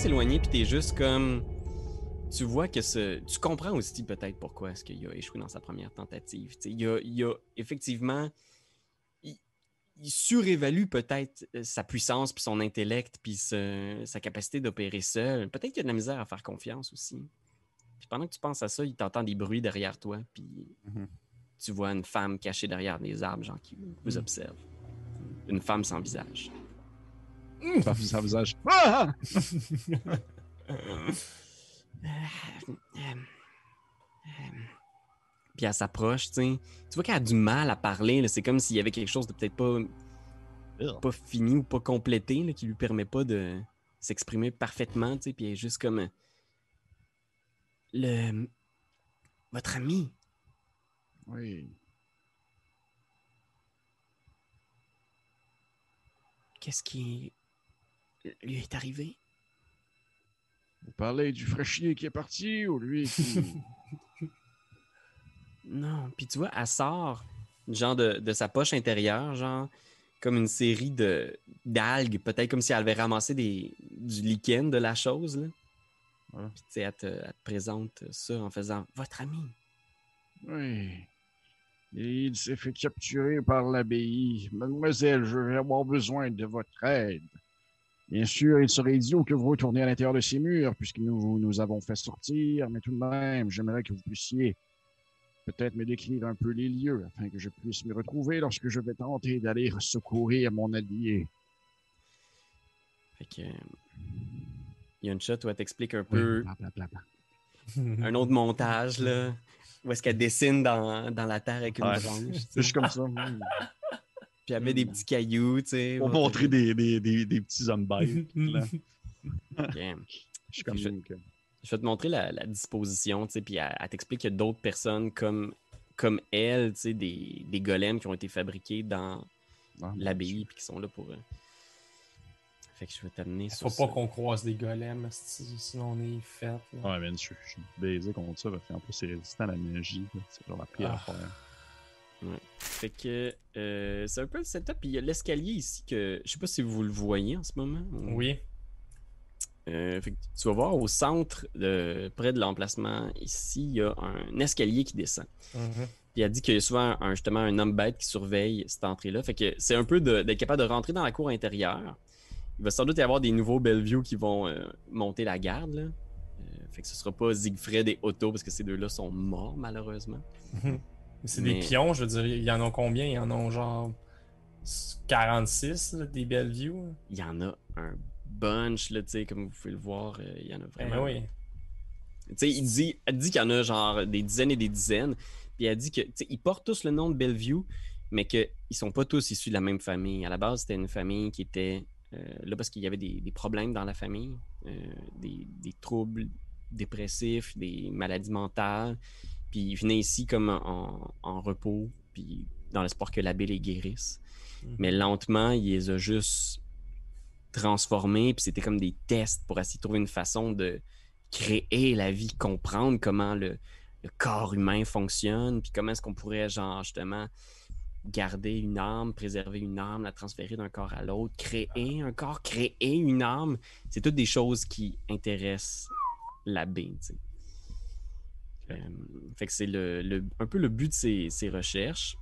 s'éloigner, puis t'es juste comme. Tu vois que ce. Tu comprends aussi peut-être pourquoi est-ce qu'il a échoué dans sa première tentative. Tu sais, il, a, il a effectivement. Il, il surévalue peut-être euh, sa puissance, puis son intellect, puis ce- sa capacité d'opérer seul. Peut-être qu'il a de la misère à faire confiance aussi. Puis pendant que tu penses à ça, il t'entend des bruits derrière toi, puis Mhm. tu vois une femme cachée derrière des arbres, genre qui vous observe. Une femme sans visage. Ça fait ça visage. Ah! Puis elle s'approche, tu sais. Tu vois qu'elle a du mal à parler. là. C'est comme s'il y avait quelque chose de peut-être pas, pas fini ou pas complété là, qui lui permet pas de s'exprimer parfaitement, tu sais. Puis elle est juste comme. euh, Le. Votre ami. Oui. Qu'est-ce qui lui est arrivé? Vous parlez du fraîchier qui est parti ou lui qui. Non. Puis tu vois, elle sort genre de, de sa poche intérieure, genre comme une série de d'algues, peut-être comme si elle avait ramassé des, du lichen de la chose. Là. Ouais. Puis tu sais, elle te présente ça en faisant votre ami. oui. Il s'est fait capturer par l'abbaye. Mademoiselle, je vais avoir besoin de votre aide. Bien sûr, il serait idiot que vous retourniez à l'intérieur de ces murs, puisque nous nous avons fait sortir, mais tout de même, j'aimerais que vous puissiez peut-être me décrire un peu les lieux, afin que je puisse me retrouver lorsque je vais tenter d'aller secourir mon allié. Fait que. euh, Il y a une shot où elle t'explique un peu Bla, bla, bla, bla. un autre montage, là, où est-ce qu'elle dessine dans, dans la terre avec une Ouais. branche. C'est juste comme ça. Puis elle met des petits cailloux, tu sais. Pour montrer de- des, des, des, des petits hommes bêtes. Je suis comme Je- que- Je vais te montrer la, la disposition, tu sais, puis elle, elle t'explique qu'il y a d'autres personnes comme, comme elle, tu sais, des, des golems qui ont été fabriqués dans Ah, l'abbaye, puis qui sont là pour. euh, Fait que je vais t'amener Faut sur pas qu'on croise des golems, sinon on est fait. là. Ouais, man, je, je suis baisé contre ça, parce qu'en plus, c'est résistant à la magie. C'est genre la pire Ah. affaire. Fait que euh, c'est un peu le setup. Puis il y a l'escalier ici que je sais pas si vous le voyez en ce moment. Oui. Euh, fait que tu vas voir au centre, de- près de l'emplacement ici, il y a un escalier qui descend. Mhm. Puis elle dit qu'il y a souvent un, justement un homme bête qui surveille cette entrée-là. Fait que c'est un peu d'être capable de rentrer dans la cour intérieure. Il va sans doute y avoir des nouveaux Bellevue qui vont euh, monter la garde. Là. Fait que ce sera pas Siegfried et Otto parce que ces deux-là sont morts malheureusement. C'est Mais- des pions, je veux dire, il y en a combien? Il y en a genre 46 là, des Bellevue. là. Il y en a un bunch, là, tu sais, comme vous pouvez le voir, euh, il y en a Ben vraiment. oui. Tu sais, il dit, elle dit qu'il y en a genre des dizaines et des dizaines. Puis elle dit que, ils portent tous le nom de Bellevue, mais qu'ils sont pas tous issus de la même famille. À la base, c'était une famille qui était euh, là parce qu'il y avait des, des problèmes dans la famille, euh, des, des troubles dépressifs, des maladies mentales. Puis ils venaient ici comme en, en repos, puis dans l'espoir que l'abbé les guérisse. Mhm. Mais lentement, il les a juste transformés, puis c'était comme des tests pour essayer de trouver une façon de créer la vie, comprendre comment le, le corps humain fonctionne, puis comment est-ce qu'on pourrait, genre, justement, garder une âme, préserver une âme, la transférer d'un corps à l'autre, créer un corps, créer une âme. C'est toutes des choses qui intéressent l'abbé, tu sais. Euh, fait que c'est le, le- un peu le but de ces recherches.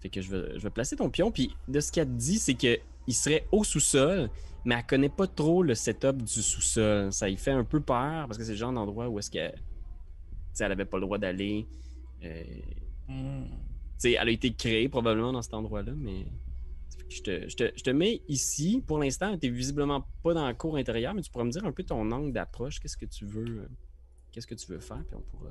Fait que je vais, je vais placer ton pion. Puis de ce qu'elle te dit, c'est qu'il serait au sous-sol, mais elle connaît pas trop le setup du sous-sol. Ça lui fait un peu peur parce que c'est le genre d'endroit où est-ce que tu sais, elle avait pas le droit d'aller. Euh, Mm. tu sais, elle a été créée probablement dans cet endroit-là, mais je te, je te- je te mets ici. Pour l'instant, tu visiblement pas dans la cour intérieure, mais tu pourras me dire un peu ton angle d'approche. Qu'est-ce que tu veux euh, qu'est-ce que tu veux faire, puis on pourra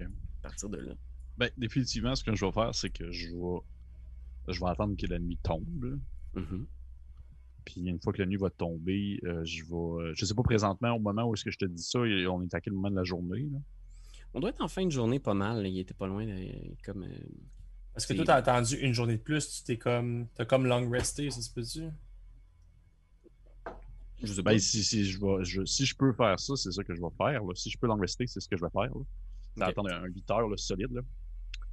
euh, partir de là. Ben, définitivement, ce que je vais faire, c'est que je vais, je vais attendre que la nuit tombe. Mhm. Puis une fois que la nuit va tomber, euh, je vais. Je sais pas présentement, au moment où est-ce que je te dis ça, et on est à quel moment de la journée. Là? On doit être en fin de journée pas mal. là. Il était pas loin, de- comme. euh, Parce que toi, t'as attendu une journée de plus, tu t'es comme. T'as comme long resté, ça se peut-tu? Je sais pas. Ben, si, si, je vais, je- si je peux faire ça, c'est ça que je vais faire. là. Si je peux l'en rester, c'est ce que je vais faire. là. C'est Ok. attendre un 8 heures là, solide, là.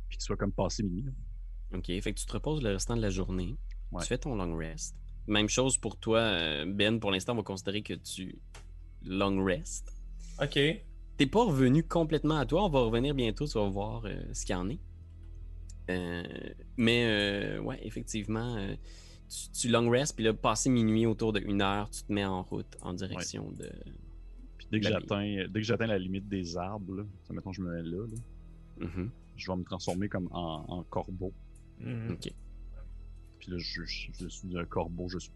puis qu'il soit comme passé minuit. là. Ok, fait que tu te reposes le restant de la journée. Ouais. Tu fais ton long rest. Même chose pour toi, euh, Ben. Pour l'instant, on va considérer que tu long rest. Ok. T'es pas revenu complètement à toi. On va revenir bientôt, tu vas voir euh, ce qu'il y en est. Euh, mais euh, ouais, effectivement, euh, tu, tu long rest, puis là, passé minuit autour de une heure, tu te mets en route en direction de. Puis dès que j'atteins dès que j'atteins la limite des arbres, là, ça, mettons je me mets là, là, Mhm, je vais me transformer comme en, en corbeau. Mhm. Ok. Puis là, je, je- je suis un corbeau, je suis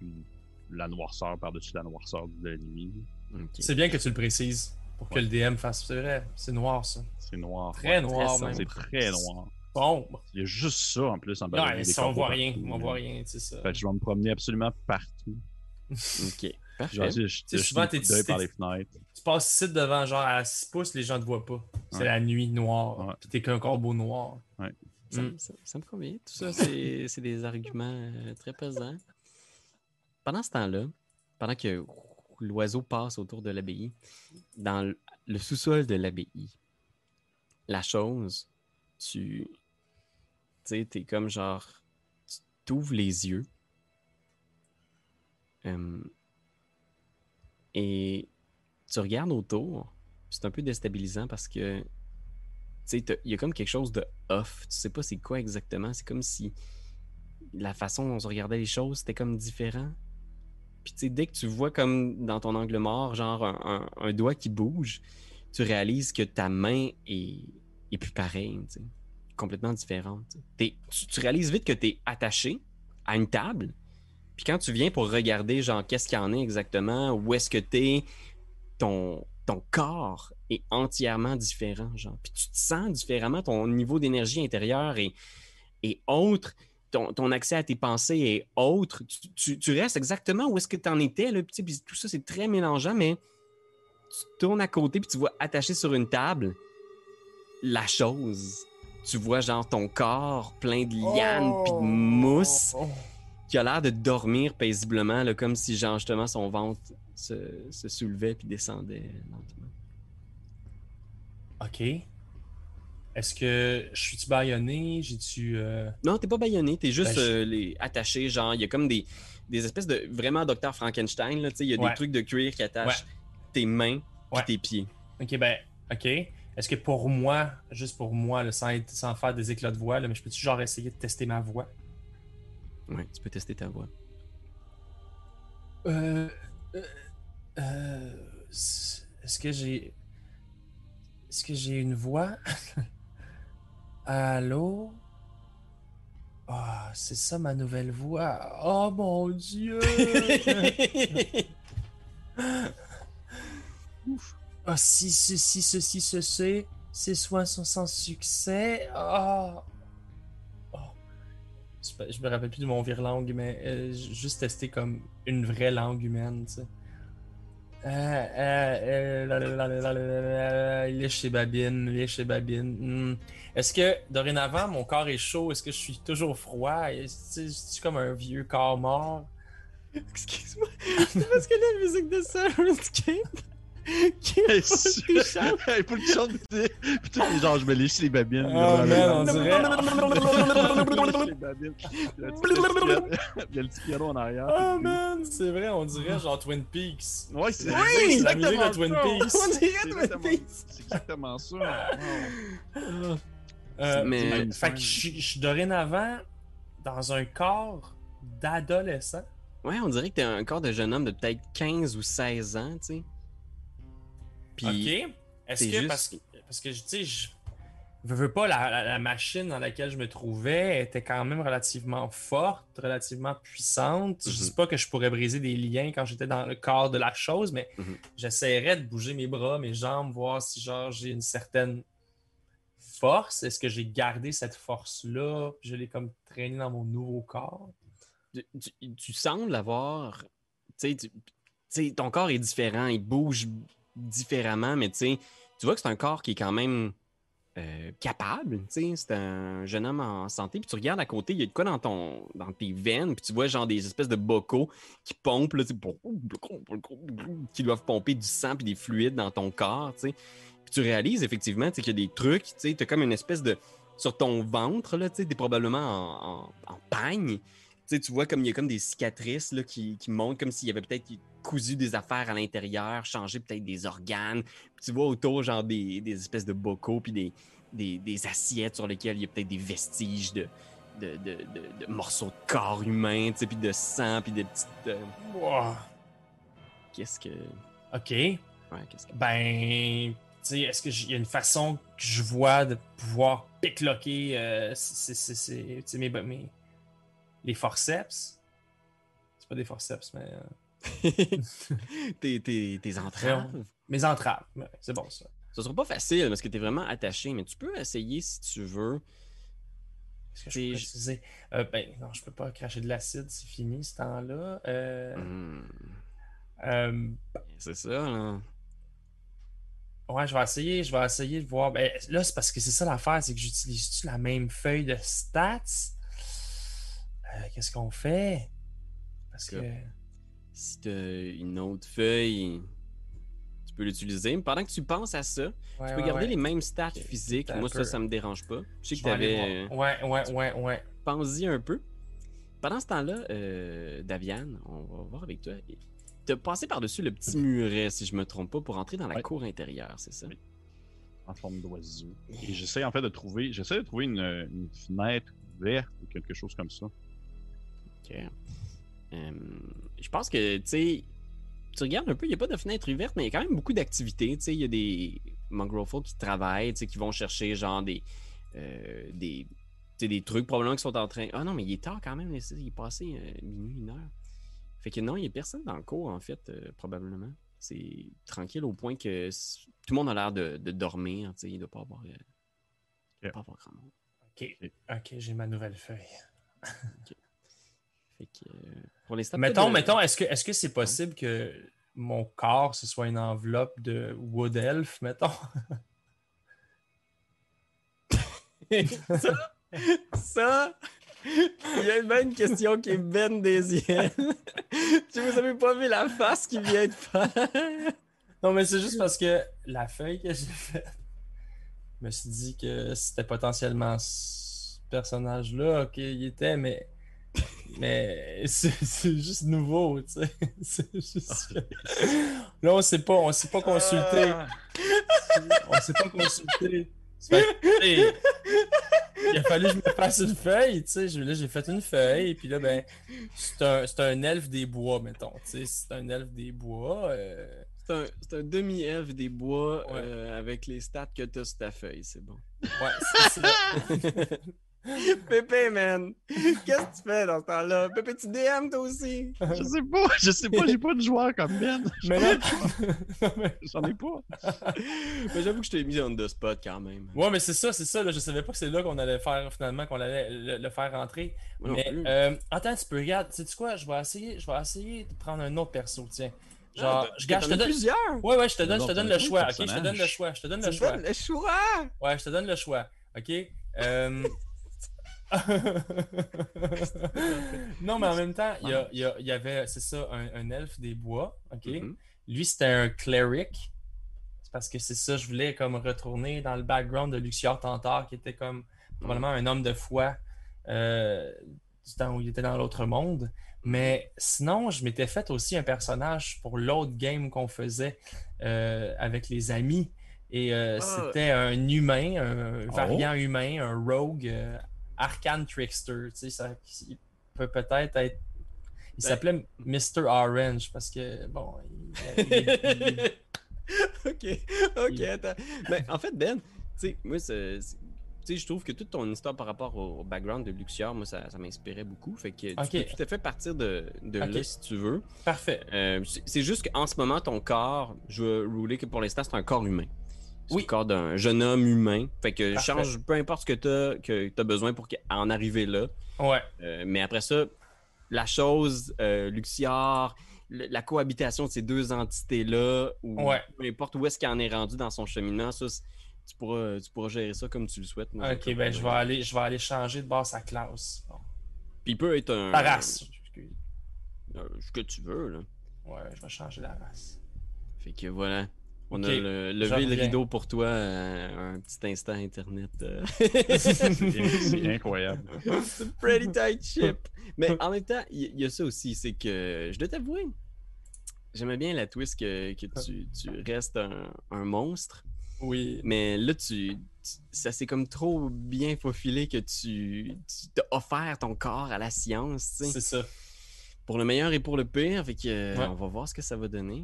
la noirceur par-dessus la noirceur de la nuit. C'est bien que tu le précises pour que le DM fasse. C'est vrai, c'est noir ça. C'est noir. Très noir même. C'est très noir. Il y a juste ça en plus en bas. Ouais, ça, on voit rien. On voit rien, c'est ça. Fait que je vais me promener absolument partout. Ok. Je vais Parfait. jeter souvent, t'es- par t'es- les fenêtres. Tu passes ici devant, genre à 6 pouces, les gens te voient pas. C'est Ouais. la nuit noire. Ouais. Puis t'es qu'un corbeau noir. Ça, Mm. ça- ça me convient. Tout ça, c'est c'est des arguments euh, très pesants. Pendant ce temps-là, pendant que l'oiseau passe autour de l'abbaye, dans le- le sous-sol de l'abbaye, la chose, tu. Tu sais, t'es comme genre. Tu t'ouvres les yeux. euh, et tu regardes autour. C'est un peu déstabilisant parce que tu sais, il y a comme quelque chose de off. Tu sais pas c'est quoi exactement. C'est comme si la façon dont on regardait les choses, c'était comme différent. Puis tu sais, dès que tu vois comme dans ton angle mort, genre un doigt qui bouge, tu réalises que ta main est, est plus pareille, tu sais. Complètement différente. tu tu, réalises vite que tu es attaché à une table. Puis quand tu viens pour regarder, genre, qu'est-ce qu'il y en est exactement, où est-ce que tu es, ton, corps est entièrement différent, genre. Puis tu te sens différemment, ton niveau d'énergie intérieure est, est autre, ton, accès à tes pensées est autre. Tu, restes exactement où est-ce que tu en étais, puis tout ça, c'est très mélangeant, mais tu tournes à côté, puis tu vois attaché sur une table la chose. Tu vois, genre, ton corps plein de lianes, puis de mousse Oh. qui a l'air de dormir paisiblement, là, comme si genre, justement son ventre se, se soulevait puis descendait lentement. Ok. Est-ce que je suis-tu baïonné? J'ai-tu. euh, Non, t'es pas baïonné, t'es juste Ben, je- euh, les, attaché, genre, il y a comme des, des espèces de vraiment Docteur Frankenstein, là, tu sais, il y a Ouais. des trucs de cuir qui attachent tes mains Ouais. tes pieds. Ok, ben, ok. Est-ce que pour moi, juste pour moi, là, sans, être- sans faire des éclats de voix, là, mais je peux-tu genre essayer de tester ma voix? Ouais, tu peux tester ta voix. Euh. euh, euh, Est-ce que j'ai. Est-ce que j'ai une voix? Allô? Ah, c'est ça ma nouvelle voix. Oh mon dieu! Ah, si ceci, ceci, ceci, ces soins sont sans succès. Ah! Oh. Je, me- rappelle plus de mon vire-langue, mais euh, juste tester comme une vraie langue humaine, tu sais. Euh, euh, euh, Il est chez Babine, il chez Babine. Hmm. Est-ce que dorénavant mon corps est chaud? Est-ce que je suis toujours froid? Je suis comme un vieux corps mort? Excuse-moi, c'est parce que la musique de Il faut que tu chantes. Putain, je me lèche les babines. Oh, man, on dirait-. Il y a le petit piano- il y a le petit piano en arrière. Oh man, c'est vrai, on dirait genre Twin Peaks. Ouais, c'est Oui, la musique de Twin Peaks. On dirait C'est Twin exactement- Peaks. C'est exactement ça. Wow. Euh, Mais- fait- que je suis- je suis dorénavant dans un corps d'adolescent. Ouais, on dirait que t'es un corps de jeune homme de peut-être 15 ou 16 ans, tu sais. Puis, ok. Est-ce c'est que juste- parce que parce que tu sais je veux, veux pas la, la- la machine dans laquelle je me trouvais était quand même relativement forte, relativement puissante. Je Mhm. dis pas que je pourrais briser des liens quand j'étais dans le corps de la chose, mais Mhm. j'essaierais de bouger mes bras, mes jambes, voir si genre j'ai une certaine force. Est-ce que j'ai gardé cette force-là? puis Je l'ai comme traîné dans mon nouveau corps. tu, tu- tu sembles avoir. Tu sais, ton corps est différent, il bouge différemment, mais tu vois que c'est un corps qui est quand même euh, capable. C'est un jeune homme en santé. Puis tu regardes à côté, il y a quoi dans, tes veines, puis tu vois genre des espèces de bocaux qui pompent, là, qui doivent pomper du sang puis des fluides dans ton corps. Puis tu réalises effectivement qu'il y a des trucs, tu as comme une espèce de. Sur ton ventre, tu t'es probablement en, en, sais, tu vois comme il y a comme des cicatrices là, qui, qui montrent comme s'il y avait peut-être cousu des affaires à l'intérieur, changé peut-être des organes. Puis tu vois autour, genre, des, des espèces de bocaux, puis des, des, des assiettes sur lesquelles il y a peut-être des vestiges de, de, de, de- morceaux de corps humain, tu sais, puis de sang, puis de petites. euh, Wow. Qu'est-ce que. Ok. Ouais, qu'est-ce que. Ben, tu sais, est-ce qu'il y a une façon que je vois de pouvoir picklocker euh, c'est- c'est- mes- les forceps? C'est pas des forceps, mais euh, tes, tes, tes entraves. mes entraves. Ouais, c'est bon, ça. Ce sera pas facile parce que tu es vraiment attaché, mais tu peux essayer si tu veux. Est-ce que je C'est- peux préciser? Euh, ben, non, je peux pas cracher de l'acide, c'est fini ce temps-là. Euh, Hmm, euh, c'est ça, là. Ouais, je vais essayer, je vais essayer de voir. Ben, là, c'est parce que c'est ça l'affaire, c'est que j'utilise la même feuille de stats? Euh, Qu'est-ce qu'on fait? Parce que. Si tu as une autre feuille, tu peux l'utiliser. Mais pendant que tu penses à ça, Ouais, tu peux ouais, garder ouais. les mêmes stats physiques. Moi, ça, peu. ça me dérange pas. Je sais que avais. Ouais, ouais, ouais, ouais. Pense-y un peu. Pendant ce temps-là, euh, Davian, on va voir avec toi. Tu as passé par-dessus le petit muret, si je me trompe pas, pour entrer dans la Ouais. cour intérieure, c'est ça? Oui. en forme d'oiseau. Et j'essaie en fait de trouver, j'essaie de trouver une, une fenêtre ouverte ou quelque chose comme ça. Ok. Euh, je pense que, tu sais, tu regardes un peu, il n'y a pas de fenêtre ouverte, mais il y a quand même beaucoup d'activités. Tu sais, il y a des mongrel folk qui travaillent, tu sais, qui vont chercher genre des, euh, des, tu sais, des trucs probablement qui sont en train. Ah non, mais il est tard quand même, il est passé euh, minuit, une heure. Fait que non, il n'y a personne dans le cours, en fait, euh, probablement. C'est tranquille au point que tout le monde a l'air de, de dormir, tu sais, il ne doit pas avoir, euh, pas grand monde. Ok, ok, j'ai ma nouvelle feuille. Fait que, euh, pour pas Mettons, de- mettons, est-ce que est-ce que c'est possible que mon corps ce soit une enveloppe de Wood Elf, mettons? ça, ça, il y a même une question qui est ben des yeux. si vous avez pas vu la face qu'il vient de faire. Non, mais c'est juste parce que la feuille que j'ai faite, je me suis dit que c'était potentiellement ce personnage-là, ok, il était, mais. Mais c'est juste nouveau, tu sais. C'est juste. Là, on sait pas, on s'est pas consulté. On s'est pas consulté. Que, tu il a fallu que je me fasse une feuille, tu sais. Là, j'ai fait une feuille, et puis là, ben, c'est un, un elfe des bois, mettons. Tu sais, c'est un elfe des bois. euh, C'est un, demi-elfe des bois Ouais. euh, avec les stats que t'as sur ta feuille, c'est bon. Ouais, c'est ça. Pépé, man! Qu'est-ce que tu fais dans ce temps-là? Pépé, tu DM toi aussi? Je sais pas, je sais pas, j'ai pas de joueur comme Ben. Mais là, J'en ai pas. Mais j'avoue que je t'ai mis on the spot quand même. Ouais, mais c'est ça, c'est ça. Là, je savais pas que c'est là qu'on allait faire finalement, qu'on allait le, le faire rentrer. Mais euh, attends, tu peux regarder. Tu sais quoi, je vais essayer, je vais essayer de prendre un autre perso, tiens. Genre, Ah, je, gars, je te donne. plusieurs! Ouais, ouais, je te donne, je te donne le choix. Ok, je te donne le choix. Je te donne Tu le choix. le choix! Ouais, je te donne le choix. Ok? Euh, non, mais en même temps, il y, avait, c'est ça, un, un elfe des bois. Ok? Mhm. Lui, c'était un cleric. C'est parce que c'est ça, je voulais comme retourner dans le background de Luxior Tantar, qui était comme probablement un homme de foi euh, du temps où il était dans l'autre monde. Mais sinon, je m'étais fait aussi un personnage pour l'autre game qu'on faisait euh, avec les amis. Et euh, Ah. c'était un humain, un Oh. variant humain, un rogue, arcane trickster. Tu sais, ça il peut peut-être être. Il Ben- s'appelait Mr. Orange parce que, bon, il- ok, ok, attends. Mais en fait, Ben, tu sais, moi, c'est- c'est- tu sais, je trouve que toute ton histoire par rapport au, background de Luxior, moi, ça, ça m'inspirait beaucoup. Fait que tu peux tout à fait partir de, de là si tu veux. Parfait. Euh, c'est juste qu'en ce moment, ton corps, je vais rouler que pour l'instant, c'est un corps humain. C'est Oui. le corps d'un jeune homme humain. Fait que Parfait. change peu importe ce que tu as, que as besoin pour en arriver là. Ouais. Euh, mais après ça, la chose, euh, Luxior, le- la cohabitation de ces deux entités-là, ou Ouais. peu importe où est-ce qu'il en est rendu dans son cheminement, ça, tu pourras, tu pourras gérer ça comme tu le souhaites. Moi, Ok, ben je vais aller, je vais aller changer de base sa classe. Bon. Puis il peut être un. La race. Euh, ce que tu veux, là. Ouais, je vais changer la race. Fait que voilà. On a le- levé le rideau pour toi, euh, un petit instant Internet. euh. C'est incroyable. C'est pretty tight ship. Mais en même temps, il y, a ça aussi, c'est que je dois t'avouer, j'aimais bien la twist que, que tu, tu restes un, un monstre, Oui. mais là, tu, tu- ça s'est comme trop bien faufilé que tu tu t'as offert ton corps à la science, tu sais, C'est ça. pour le meilleur et pour le pire. Fait que Ouais. on va voir ce que ça va donner.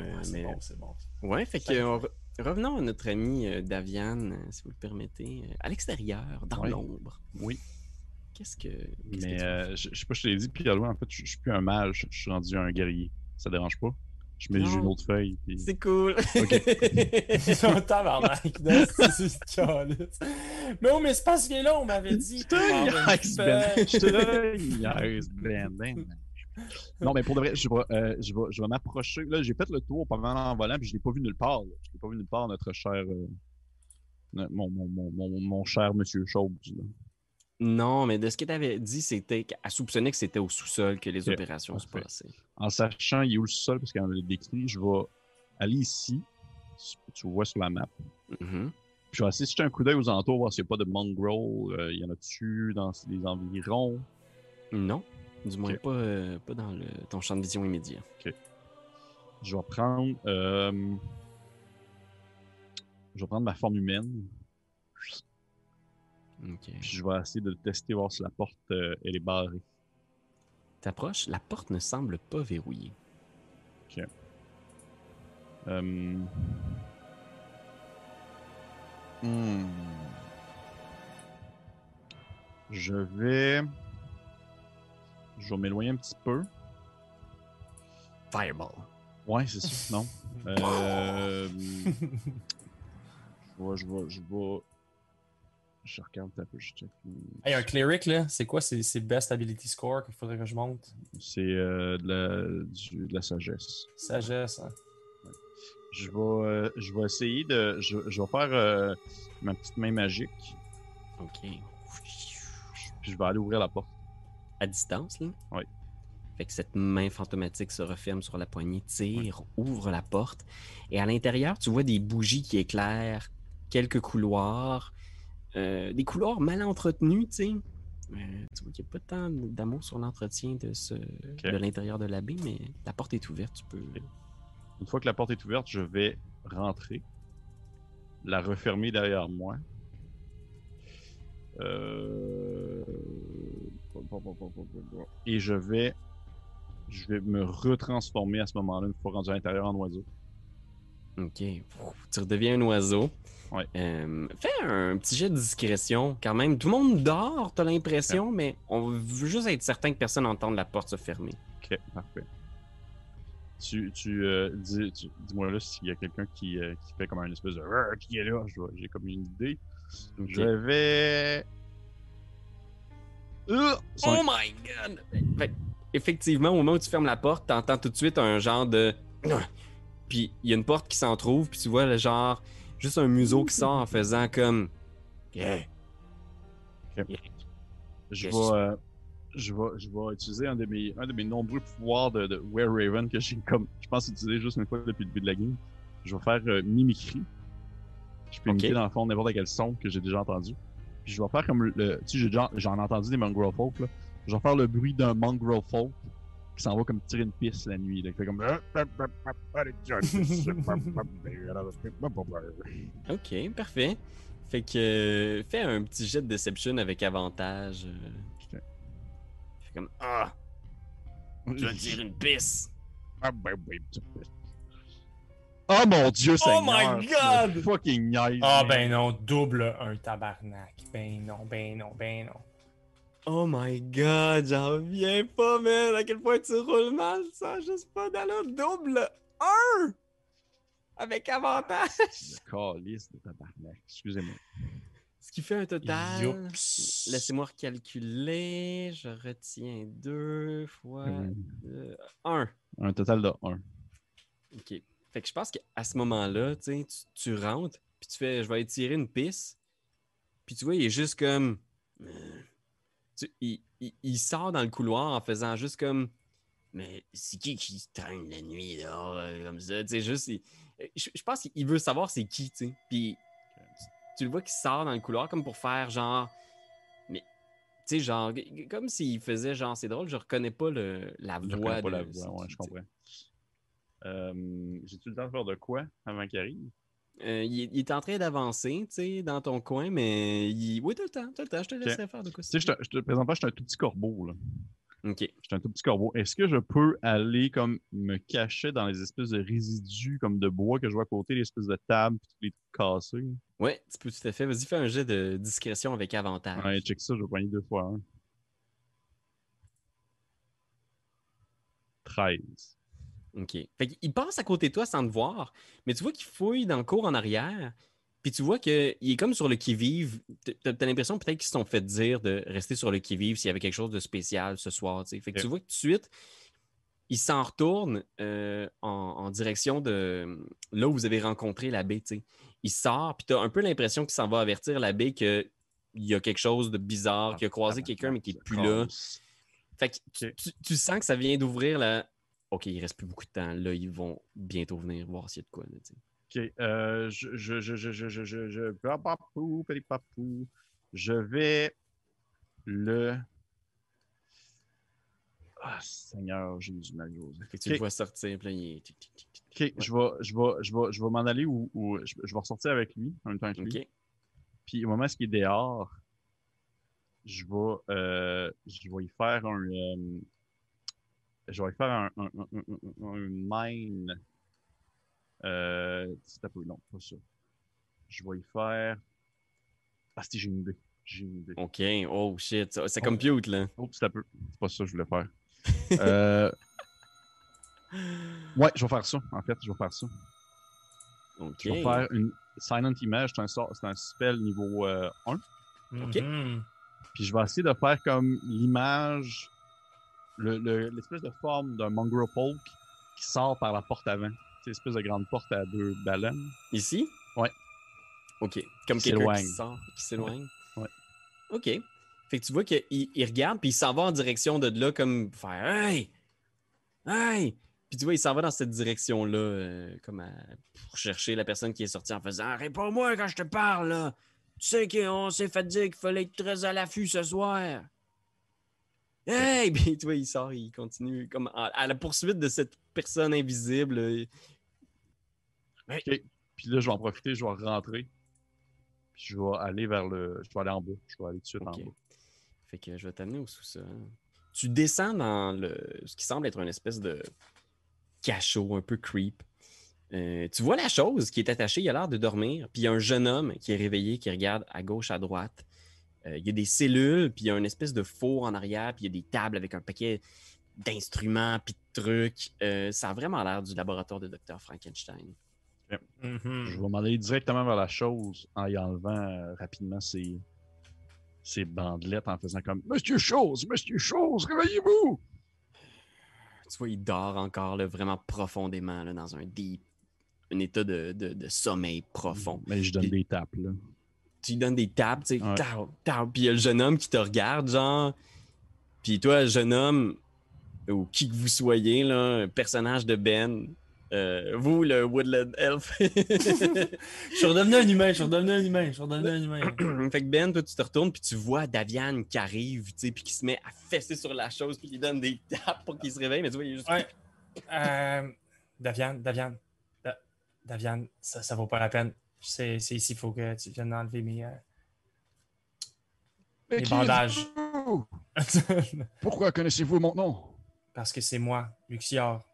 Euh, Ouais, c'est mais- bon, c'est bon. Ouais, fait que re- revenons à notre ami euh, Davian, euh, si vous le permettez, euh, à l'extérieur, dans Ouais. l'ombre. Oui. Qu'est-ce que. qu'est-ce que Mais je, je sais pas, je te l'ai dit, puis en fait, je, je suis plus un mage, je suis rendu un guerrier. Ça dérange pas? Je mets Non. j'ai une autre feuille. Puis... C'est cool. Son tabarnak, c'est. Mais oh, mais c'est parce que là, on m'avait dit. Je te niaise, ben. Je te niaise, Ben, ben. Non, mais pour de vrai, je vais, euh, je vais, je vais m'approcher. Là, j'ai fait le tour pendant en volant, puis je l'ai pas vu nulle part. là. Je l'ai pas vu nulle part, notre cher. euh, mon, mon, mon, mon, mon cher monsieur là. Non, mais de ce que tu avais dit, c'était qu'elle soupçonnait que c'était au sous-sol que les opérations se passaient. En sachant il est où le sol, parce qu'on l'a décrit, je vais aller ici. Tu vois sur la map. Mhm. Puis je vais essayer de jeter un coup d'œil aux alentours, voir s'il n'y a pas de mongrel. euh, Il y en a dessus dans les environs? Non, du moins Ok. pas, euh, pas dans le, ton champ de vision immédiat. Je vais prendre. euh, Je vais prendre ma forme humaine. Ok. Puis je vais essayer de tester, voir si la porte euh, elle est barrée. T'approches, la porte ne semble pas verrouillée. Euh, hmm. Je vais. Je vais m'éloigner un petit peu. Fireball. Ouais, c'est ça, non? Euh, je vais, je vais, je vais. Je regarde un peu, je check. Hey, un cleric, là, c'est quoi c'est c'est best ability score qu'il faudrait que je monte? C'est euh, de, la, du- de la sagesse. Sagesse, hein. Je vais, euh, je vais essayer de. Je, je vais faire euh, ma petite main magique. Ok. Puis je vais aller ouvrir la porte. À distance, là? Oui. Fait que cette main fantomatique se referme sur la poignée, tire, ouvre la porte. Et à l'intérieur, tu vois des bougies qui éclairent, quelques couloirs, euh, des couloirs mal entretenus, tu sais. Euh, tu vois qu'il n'y a pas tant d'amour sur l'entretien de, ce, de l'intérieur de l'abbé, mais la porte est ouverte, tu peux. Une fois que la porte est ouverte, je vais rentrer, la refermer derrière moi. Euh, Et je vais, je vais me retransformer à ce moment-là, une fois rendu à l'intérieur en oiseau. Ok. Tu redeviens un oiseau. Ouais. Euh, fais un petit jet de discrétion quand même. Tout le monde dort, t'as l'impression, mais on veut juste être certain que personne n'entende la porte se fermer. Ok, parfait. Tu, tu, euh, dis, tu- dis-moi là s'il y a quelqu'un qui, euh, qui fait comme un espèce de qui est là. J'ai comme une idée. Je vais. Euh, Oh my god! Fait effectivement, au moment où tu fermes la porte, t'entends tout de suite un genre de. Puis il y a une porte qui s'entrouvre, puis tu vois le genre. Juste un museau qui sort en faisant comme. Yeah. Je Yes. vais, euh, je vais, je vais utiliser un de mes, un de mes nombreux pouvoirs de, de Were Raven que j'ai comme, je pense utiliser juste une fois depuis le début de la game. Je vais faire euh, mimicry. Je peux Ok. imiter dans le fond n'importe quel son que j'ai déjà entendu. Puis je vais faire comme le, tu sais, j'en ai entendu des mongrel folk là. Je vais faire le bruit d'un mongrel folk qui s'en va comme tirer une piste la nuit. Là, qui fait comme. Ok, parfait. Fait que. euh, fais un petit jet de deception avec avantage. euh. Fais comme. Ah! Tu vas tirer une pisse! Ah, ben oui, tu peux. Oh mon dieu, Oh Seigneur! my God! Fucking niaise! Ah, man. ben non, double un tabarnak. Ben non, ben non, ben non. Oh my god, j'en reviens pas, man! À quel point tu roules mal, ça, juste pas dans le double! Un! Avec avantage! Le calice de tabarnak. Excusez-moi. Ce qui fait un total. Laissez-moi recalculer. Je retiens deux fois deux- un. Un total de 1. Ok. Fait que je pense qu'à ce moment-là, tu, tu rentres, puis tu fais, je vais étirer une pisse. Puis tu vois, il est juste comme. euh, tu- il, il- il sort dans le couloir en faisant juste comme. Mais c'est qui qui traîne la nuit dehors euh, comme ça? Tu sais, juste, il, euh, je, je pense qu'il veut savoir c'est qui, tu sais. Puis tu, le vois qui sort dans le couloir comme pour faire genre. Mais, tu sais, genre, comme s'il faisait genre, c'est drôle, je reconnais pas le, la Je voix. reconnais pas de la voix, ouais, je comprends. Euh, J'ai-tu le temps de faire de quoi avant qu'il arrive? Euh, il, est- il est en train d'avancer, tu sais, dans ton coin, mais il... oui, t'as le temps, t'as le temps, je te laisserai faire de quoi Tu sais, je te, je te présente pas, je suis un tout petit corbeau, là. Ok. Je suis un tout petit corbeau. Est-ce que je peux aller comme me cacher dans les espèces de résidus comme de bois que je vois à côté, les espèces de tables puis tous les trucs cassés? Ouais, tu peux tout à fait. Vas-y, fais un jet de discrétion avec avantage. Ouais, check ça, je vais poigner deux fois un. 13. OK. Fait qu'il passe à côté de toi sans te voir, mais tu vois qu'il fouille dans le cours en arrière, puis tu vois qu'il est comme sur le qui-vive. T'as t'as l'impression peut-être qu'ils se sont fait dire de rester sur le qui-vive s'il y avait quelque chose de spécial ce soir. Fait que tu vois que tout de suite, il s'en retourne euh, en, en direction de là où vous avez rencontré l'abbé. Il sort, puis tu as un peu l'impression qu'il s'en va avertir l'abbé qu'il y a quelque chose de bizarre, qu'il a croisé quelqu'un, mais qui n'est plus là. Fait que tu, Ok. tu- tu sens que ça vient d'ouvrir la. OK, il reste plus beaucoup de temps. Là, ils vont bientôt venir voir s'il y a de quoi. là. Ok, euh, je, je, je, je, je, je, vais le. Ah, Seigneur Jésus, Marie-Josée. Fait que tu le vois sortir, il tic. Ok, je vais, je vais, je vais, je vais m'en aller ou, ou je, je vais ressortir avec lui en même temps que lui. OK. Puis au moment où il est dehors, je vais, euh, je vais y faire un, euh, je vais y faire un, un, un, un, un- un mine. Euh, c'est un peu non, pas ça. Je vais y faire. Ah, si j'ai une idée. J'ai une idée. OK. Oh shit. Ça, Oh. compute, là. Oh, c'est un peu. C'est pas ça que je voulais faire. euh, ouais, je vais faire ça. En fait, je vais faire ça. OK. Je vais faire une Silent Image. C'est un, sort- un spell niveau euh, 1. Ok. Puis je vais essayer de faire comme l'image, le- le- l'espèce de forme d'un mongrel folk qui sort par la porte avant. C'est l'espèce de grande porte à deux ballons. Ici? Ouais. OK. Comme quelqu'un qui s'éloigne. sort, qui s'éloigne? Ouais. OK. Fait que tu vois qu'il il regarde, puis il s'en va en direction de là, comme faire Hey! Hey! Puis tu vois, il s'en va dans cette direction-là, euh, comme à- pour chercher la personne qui est sortie en faisant Réponds-moi quand je te parle, là! Tu sais qu'on s'est fait dire qu'il fallait être très à l'affût ce soir. Hey! Puis tu vois, il sort, il continue comme à, la poursuite de cette personne invisible. euh, Puis là, je vais en profiter, je vais rentrer. Puis je vais aller vers le. Je vais aller en bas. Je vais aller tout de suite Ok. en bas. Fait que je vais t'amener au sous-sol. Tu descends dans le ce qui semble être une espèce de cachot un peu creep. Euh, tu vois la chose qui est attachée, il a l'air de dormir, puis il y a un jeune homme qui est réveillé, qui regarde à gauche, à droite. Euh, il y a des cellules, puis il y a une espèce de four en arrière, puis il y a des tables avec un paquet d'instruments, puis de trucs. Euh, ça a vraiment l'air du laboratoire de Dr. Frankenstein. Mhm. Je vais m'en aller directement vers la chose en y enlevant euh, rapidement ses, ses bandelettes en faisant comme Monsieur Chose, Monsieur Chose, réveillez-vous! Tu vois, il dort encore là, vraiment profondément, là, dans un deep, un état de, de- de sommeil profond. Mais je donne Puis- des tapes, là. Tu lui donnes des tapes, tu sais, Ouais. puis il y a le jeune homme qui te regarde, genre. Puis toi, jeune homme, ou qui que vous soyez, là, un personnage de Ben, euh, vous, le Woodland Elf. Je suis redevenu un humain, je suis redevenu un humain, je suis redevenu un humain. fait que Ben, toi, tu te retournes, puis tu vois Davian qui arrive, tu sais, puis qui se met à fesser sur la chose, puis il donne des tapes pour qu'il se réveille, mais tu vois, il est juste. Ouais. Euh, Davian, Davian, Da- Davian, ça, ça vaut pas la peine. C'est c'est ici, il faut que tu viennes enlever mes, euh, bandages. Pourquoi connaissez-vous mon nom? Parce que c'est moi, Luxior,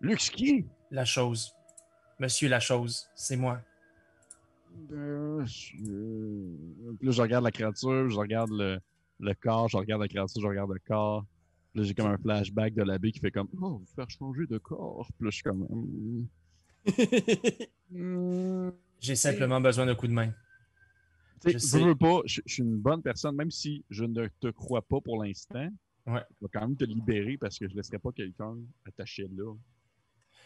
Lux qui? la chose. Monsieur la chose, c'est moi. Monsieur. Puis Là, je regarde la créature, je regarde le, le corps, je regarde la créature, je regarde le corps. Là, j'ai comme un flashback de l'abbé qui fait comme Oh, vous faire changer de corps. Puis là, je suis comme. J'ai simplement besoin d'un coup de main. Tu Je sais, veux, pas, je, je suis une bonne personne, même si je ne te crois pas pour l'instant. Ouais. Je vais quand même te libérer parce que je ne laisserai pas quelqu'un attaché là.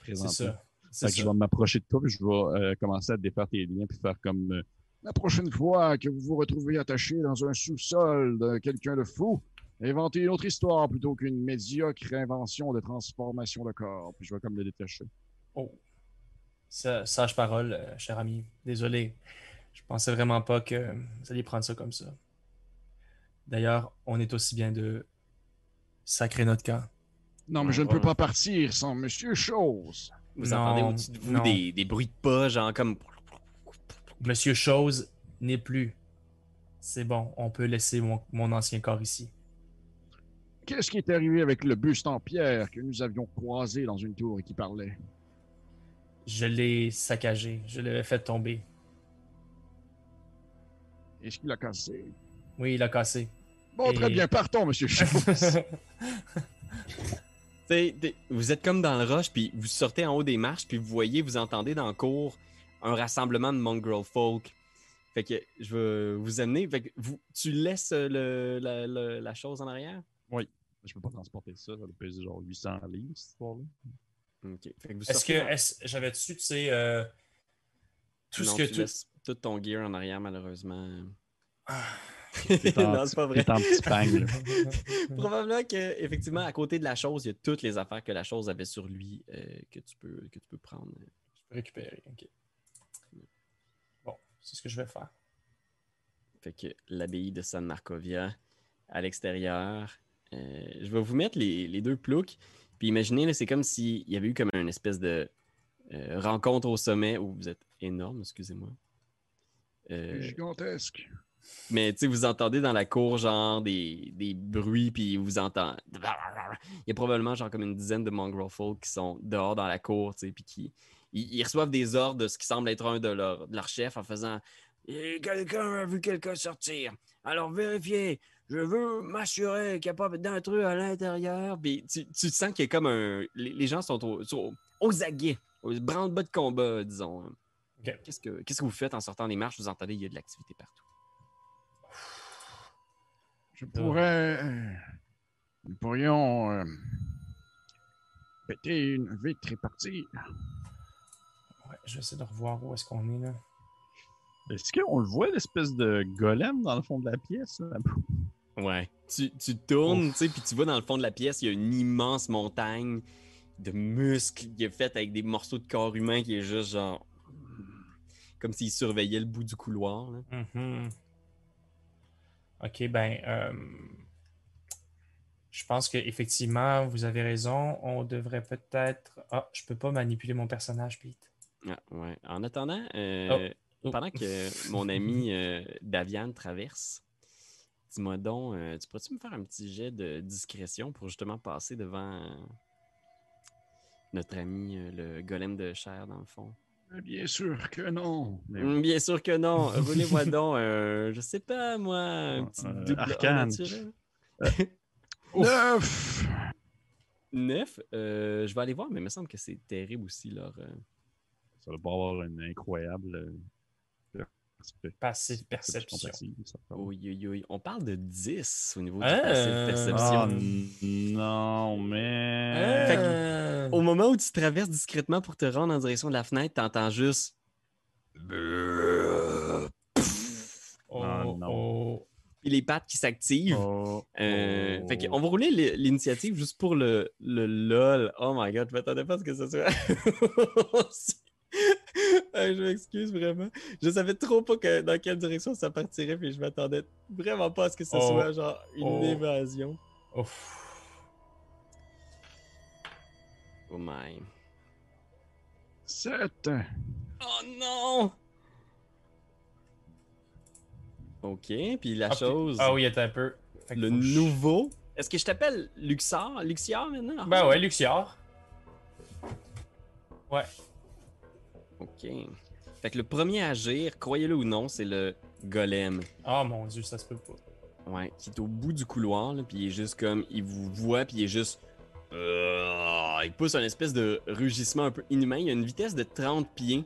C'est ça. C'est que je ça. vais m'approcher de toi et je vais euh, commencer à te défaire tes liens puis faire comme. euh, la prochaine fois que vous vous retrouvez attaché dans un sous-sol de quelqu'un de fou, inventez une autre histoire plutôt qu'une médiocre invention de transformation de corps. Puis je vais comme le détacher. Oh. Sa- Sage parole, euh, cher ami. Désolé. Je pensais vraiment pas que vous alliez prendre ça comme ça. D'ailleurs, on est aussi bien de sacrer notre camp. Non, mais je ne peux pas partir sans Monsieur Chose. Vous Non, entendez au-dessus de vous des, des bruits de pas, genre comme. Monsieur Chose n'est plus. C'est bon, on peut laisser mon, mon ancien corps ici. Qu'est-ce qui est arrivé avec le buste en pierre que nous avions croisé dans une tour et qui parlait? Je l'ai saccagé, je l'ai fait tomber. Est-ce qu'il a cassé? Oui, il a cassé. Bon, très bien, partons, Monsieur. T'sais, t'sais, vous êtes comme dans le rush, puis vous sortez en haut des marches, puis vous voyez, vous entendez dans le cours un rassemblement de mongrel folk. Fait que je vais vous amener. Fait que vous, tu laisses le, la, la- la chose en arrière? Je peux pas transporter ça, ça doit peser genre 800 livres, cette histoire-là. Ok. Fait que vous Est-ce que sortez dans- est-ce- j'avais dessus, tu sais, euh, tout non, ce que tu tout. laisses tout ton gear en arrière, malheureusement. Ah. En, non, c'est pas vrai. t'es en petit pang, là. Probablement que, effectivement, à côté de la chose, il y a toutes les affaires que la chose avait sur lui euh, que, tu peux, que tu peux prendre. Je peux récupérer, ok. Bon, c'est ce que je vais faire. Fait que l'abbaye de San Marcovia à l'extérieur. Euh, je vais vous mettre les, les deux ploucs. Puis imaginez, c'est comme s'il y avait eu comme une espèce de euh, rencontre au sommet où vous êtes énorme, excusez-moi. Euh, Gigantesque. mais tu sais, vous entendez dans la cour genre des, des bruits, puis vous entendez. Il y a probablement genre comme une dizaine de mongrel folk qui sont dehors dans la cour, tu sais, puis qui ils, ils reçoivent des ordres de ce qui semble être un de leurs de leur chefs en faisant Eh, Quelqu'un a vu quelqu'un sortir. Alors vérifiez. Je veux m'assurer qu'il n'y a pas d'intrus à l'intérieur. Puis tu, tu sens qu'il y a comme un. Les, les gens sont, au- sont aux aguets, au branle-bas de combat, disons. Ok. Qu'est-ce que, qu'est-ce que vous faites en sortant des marches? Vous entendez, il y a de l'activité partout. Je pourrais. euh, Nous pourrions. euh, péter une vitre et partir. Ouais, je vais essayer de revoir où est-ce qu'on est là. Est-ce qu'on le voit, l'espèce de golem dans le fond de la pièce? là? Ouais. Tu, tu tournes, tu sais, puis tu vois dans le fond de la pièce, il y a une immense montagne de muscles qui est faite avec des morceaux de corps humain qui est juste genre. Comme s'il surveillait le bout du couloir. là. Mhm. Ok, ben, euh, je pense que effectivement, vous avez raison. On devrait peut-être. Ah, je peux pas manipuler mon personnage, Pete. Ah, ouais. En attendant, euh, Oh. pendant que mon ami euh, Daviane traverse, dis-moi donc, euh, tu pourrais-tu me faire un petit jet de discrétion pour justement passer devant euh, notre ami euh, le golem de chair dans le fond? Eh Bien sûr que non. Mais Hum, Bien sûr que non. Roulez-moi donc, euh, je sais pas moi, un petit Euh, double arcane. Neuf! Neuf, euh, je vais aller voir, mais il me semble que c'est terrible aussi leur. euh, Ça doit pas avoir une incroyable euh, Passive perception. Oui, oui, oui. On parle de 10 au niveau du Ah. passive perception. Ah, non, mais. Fait que- Au moment où tu traverses discrètement pour te rendre en direction de la fenêtre, t'entends juste. oh, Ah, non. oh. Puis les pattes qui s'activent. Oh, Euh, oh. Fait qu'on va rouler l'initiative juste pour le, le LOL. Oh my god, je m'attendais pas à ce que ce soit. Je m'excuse vraiment. Je savais trop pas que- dans quelle direction ça partirait, puis je m'attendais vraiment pas à ce que ce Oh. soit genre une Oh. évasion. Ouf. Oh my. Sept! Oh non! Ok, puis la Ah, chose. Ah oui, attends un peu. Le nouveau. Est-ce que je t'appelle Luxor? Luxior maintenant? Ben ouais, Luxior. Ouais. Ok. Fait que le premier à agir, croyez-le ou non, c'est le golem. Oh mon dieu, ça se peut pas. Ouais, qui est au bout du couloir, là, puis il est juste comme. Il vous voit, puis il est juste. Euh, il pousse un espèce de rugissement un peu inhumain. Il a une vitesse de 30 pieds.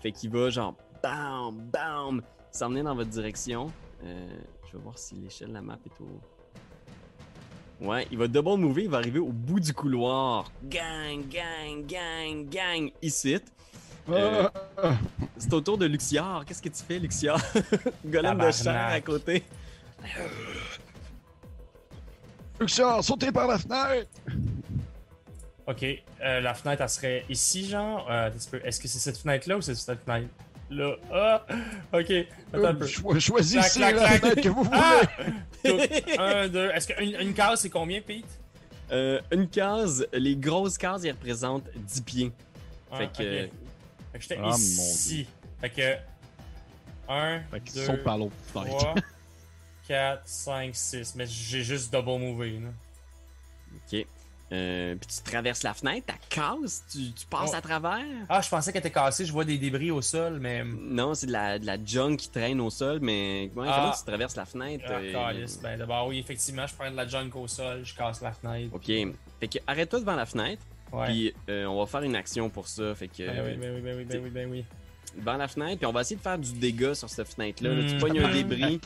Fait qu'il va genre. Bam, bam, s'emmener dans votre direction. Euh, je vais voir si l'échelle de la map est au. Ouais, il va double mover, il va arriver au bout du couloir. Gang, gang, gang, gang, ici. Euh, Ah, C'est au tour de Luxior. Qu'est-ce que tu fais, Luxior? Golem de chair à côté. Luxor, sautez par la fenêtre! Ok, euh, la fenêtre, elle serait ici, genre. Euh. Est-ce que c'est cette fenêtre-là ou c'est cette fenêtre-là? Ah! Ok, attends un peu. cho- choisissez Clac, la clac, fenêtre que vous voulez. Ah! Tout. Un, deux. Est-ce qu'une une case, c'est combien, Pete? Euh, une case, les grosses cases, elles représentent 10 pieds. Fait Un, que- ok. Fait que j'étais Ah, mon ici. Fait que. 1, Fait qu'ils 2, sont par l'autre fenêtre. 3, 4, 5, 6. Mais j'ai juste double mové, là. Ok. Euh, puis tu traverses la fenêtre, ta casse, tu, tu passes Oh. à travers? Ah, je pensais qu'elle était cassée. Je vois des débris au sol, mais. Non, c'est de la, de la junk qui traîne au sol, mais ouais, Ah. comment tu traverses la fenêtre? Ah, euh, calice. Ben, d'abord, oui, effectivement, je prends de la junk au sol, je casse la fenêtre. Ok. Fait que arrête-toi devant la fenêtre. Puis euh, on va faire une action pour ça. Fait que Ben oui, ben oui, ben oui, ben oui, ben oui. devant la fenêtre, puis on va essayer de faire du dégât sur cette fenêtre-là. là. Tu Hmm. pognes un débris,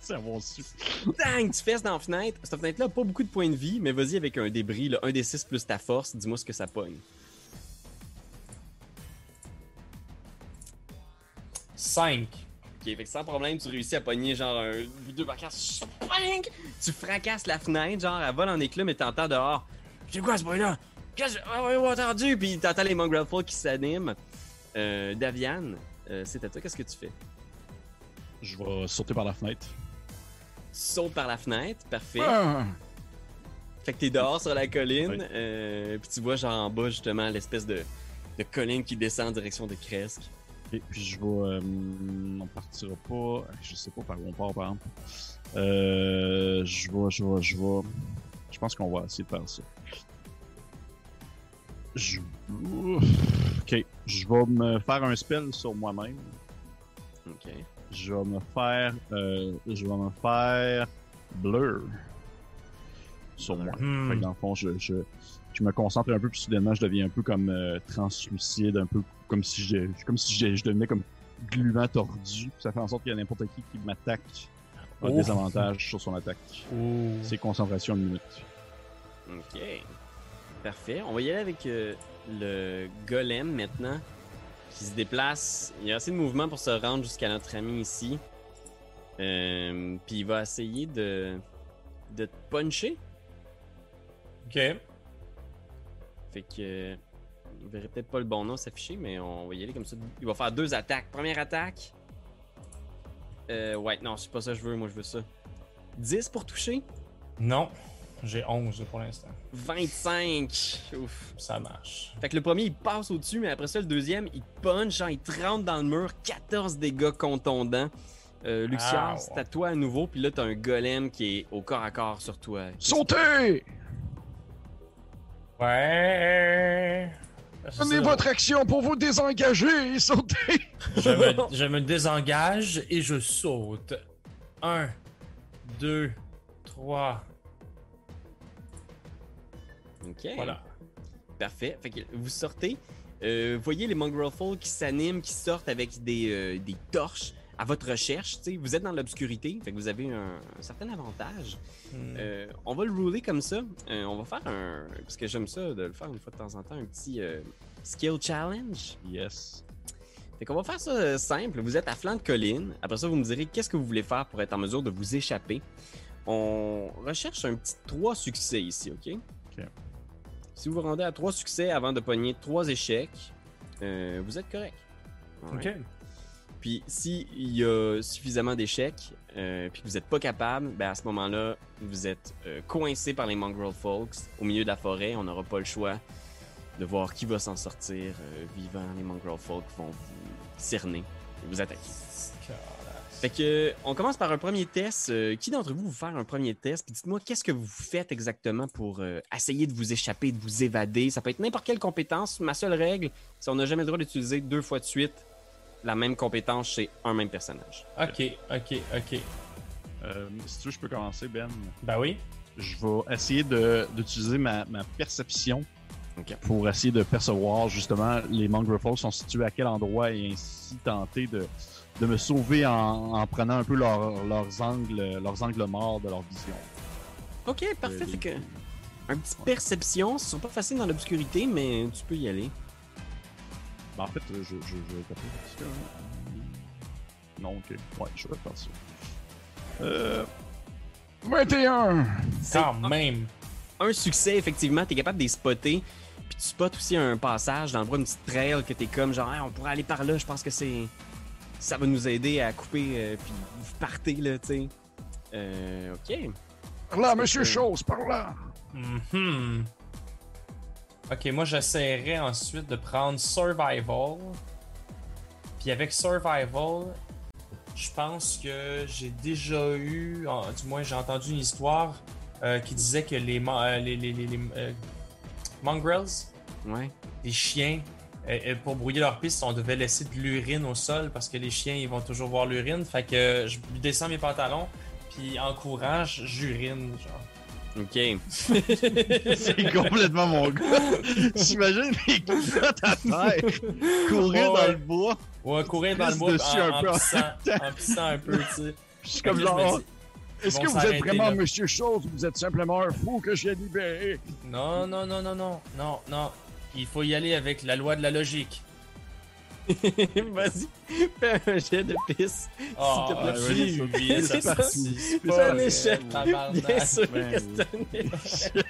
C'est bon su. Dang, tu fesses dans la fenêtre. Cette fenêtre-là a pas beaucoup de points de vie, mais vas-y avec un débris, là, un des 6 plus ta force, dis-moi ce que ça pogne. 5. Ok, fait que sans problème, tu réussis à pogner genre un deux. Spring! Tu fracasses la fenêtre, genre elle vole en éclats, mais t'entends dehors. C'est quoi ce bruit-là? Qu'est-ce que ouais, entendu? Puis t'entends les Mongrel Folk qui s'animent. Euh, Daviane, euh, c'est à toi, qu'est-ce que tu fais? Je vais sauter par la fenêtre. Tu sautes par la fenêtre, parfait. Ah, Fait que t'es dehors sur la colline, Oui. euh, puis tu vois genre en bas justement l'espèce de, de colline qui descend en direction de Cresque. Et puis je vais. euh, on partira pas. Je sais pas par où on part, par exemple. Je vais, je vais, je vais. Je pense qu'on va essayer de faire ça. Je... Ok. Je vais me faire un spell sur moi-même. Ok. Je vais me faire. euh, je vais me faire. Blur. Sur moi. Hmm. Fait que dans le fond, je, je, je me concentre un peu, puis soudainement, je deviens un peu comme euh, translucide, un peu comme si je, comme si je, je devenais comme gluant tordu. Puis ça fait en sorte qu'il y a n'importe qui qui m'attaque a Oh. des avantages sur son attaque. Ouh. C'est concentration une minute. Ok. Parfait. On va y aller avec euh, le golem maintenant. Qui se déplace. Il y a assez de mouvement pour se rendre jusqu'à notre ami ici. Euh, Puis il va essayer de, de te puncher. Ok. Fait que. Il verrait peut-être pas le bon nom s'afficher, mais on va y aller comme ça. Il va faire deux attaques. Première attaque. Euh, ouais, non, c'est pas ça que je veux. Moi, je veux ça. 10 pour toucher? Non. J'ai 11 pour l'instant. 25. Ouf. Ça marche. Fait que le premier, il passe au-dessus, mais après ça, le deuxième, il punch, genre, il te rentre dans le mur, 14 dégâts contondants. Euh, Luxiar, Ah, c'est à toi à nouveau, puis là, t'as un golem qui est au corps à corps sur toi. Sautez! Ouais. C'est Prenez ça. votre action pour vous désengager et! Je me, je me désengage et je saute. 1, 2, 3. Ok. Voilà. Parfait. Fait que vous sortez. Euh, vous voyez les Mongrel Folk qui s'animent, qui sortent avec des, euh, des torches à votre recherche. Vous êtes dans l'obscurité, fait que vous avez un, un certain avantage. Hmm. Euh, on va le rouler comme ça. Euh, on va faire un. Parce que j'aime ça de le faire une fois de temps en temps, un petit skill challenge. Yes. Fait qu'on va faire ça simple. Vous êtes à flanc de colline. Après ça, vous me direz qu'est-ce que vous voulez faire pour être en mesure de vous échapper? On recherche un petit 3 succès ici, OK? Ok. Si vous vous rendez à 3 succès avant de pogner 3 échecs, euh, vous êtes correct. Ok. Puis s'il y a suffisamment d'échecs, euh, puis que vous n'êtes pas capable, ben à ce moment-là, vous êtes euh, coincé par les Mongrel Folks au milieu de la forêt. On n'aura pas le choix de voir qui va s'en sortir vivant. Les Mongrel Folks vont vous cerner et vous attaquer. Fait que, euh, on commence par un premier test. Euh, qui d'entre vous veut faire un premier test? Puis dites-moi, qu'est-ce que vous faites exactement pour euh, essayer de vous échapper, de vous évader? Ça peut être n'importe quelle compétence. Ma seule règle, c'est qu'on n'a jamais le droit d'utiliser deux fois de suite la même compétence chez un même personnage. Ok, ok, ok. Euh, si tu veux, je peux commencer, Ben. Ben oui. Je vais essayer d'utiliser ma, ma perception Ok. pour essayer de percevoir justement les Mongrel Falls sont situés à quel endroit et ainsi tenter de, de me sauver en, en prenant un peu leur- leurs angles leurs angles morts de leur vision. Ok, parfait. Euh, Fait que, un petit perception. Ce sont pas facile dans l'obscurité, mais tu peux y aller. Ben, en fait, je, je, je vais taper ça. Non, ok. Ouais, je vais faire ça. Euh, 21! C'est Quand même. un succès, effectivement, t'es capable de les spotter. Puis tu spots aussi un passage dans le bois, une petite trail que t'es comme genre, Hey, on pourrait aller par là, je pense que c'est. Ça va nous aider à couper, euh, puis vous partez, là, tu sais. Euh, ok. Par là, monsieur Chose, par là. Mhm. Ok, moi j'essaierai ensuite de prendre Survival. Puis avec Survival, je pense que j'ai déjà eu, en- du moins j'ai entendu une histoire euh, qui disait que les, euh, les, les, les- les, euh, mongrels, Ouais. les chiens, euh, pour brouiller leur piste, on devait laisser de l'urine au sol parce que les chiens ils vont toujours voir l'urine. Fait que je descends mes pantalons, puis en courant, j- j'urine. Genre. Ok. C'est complètement mon gars. J'imagine les culottes à terre, courir Ouais. dans le bois. Ouais, courir dans le bois dessus en, un en peu en pissant, en pissant un peu, tu sais. Je suis comme genre, Est-ce que vous êtes vraiment là. monsieur Chose ou vous êtes simplement un fou que j'ai libéré? Non, non, non, non, non, non, non. Il faut y aller avec la loi de la logique. Vas-y, fais un jet de pisse. Oh, te plaît. j'ai eu huit, C'est ça. c'est un échec. Bien sûr ben que oui. c'est un échec.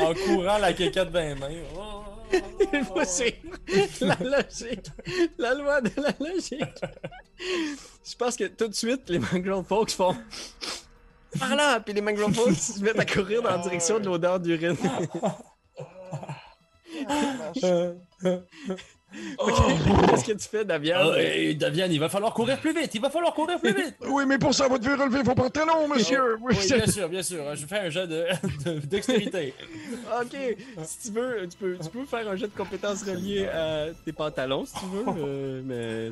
En courant la quéquette dans les mains. Oh. Il faut suivre la logique. La loi de la logique. Je pense que tout de suite, les Mangrove Folks font. Par là! Puis les Folks se mettent à courir dans la direction de l'odeur d'urine. Ok, Qu'est-ce que tu fais, Davian? Oh, hey, Davian, il va falloir courir plus vite. Il va falloir courir plus vite. Oui, mais pour ça, vous devez relever vos pantalons, monsieur. Oui, Oui, bien sûr, bien sûr. Je fais un jeu de, de- dextérité. Ok, si tu veux, tu peux, tu peux faire un jet de compétences relié à tes pantalons, si tu veux, euh, mais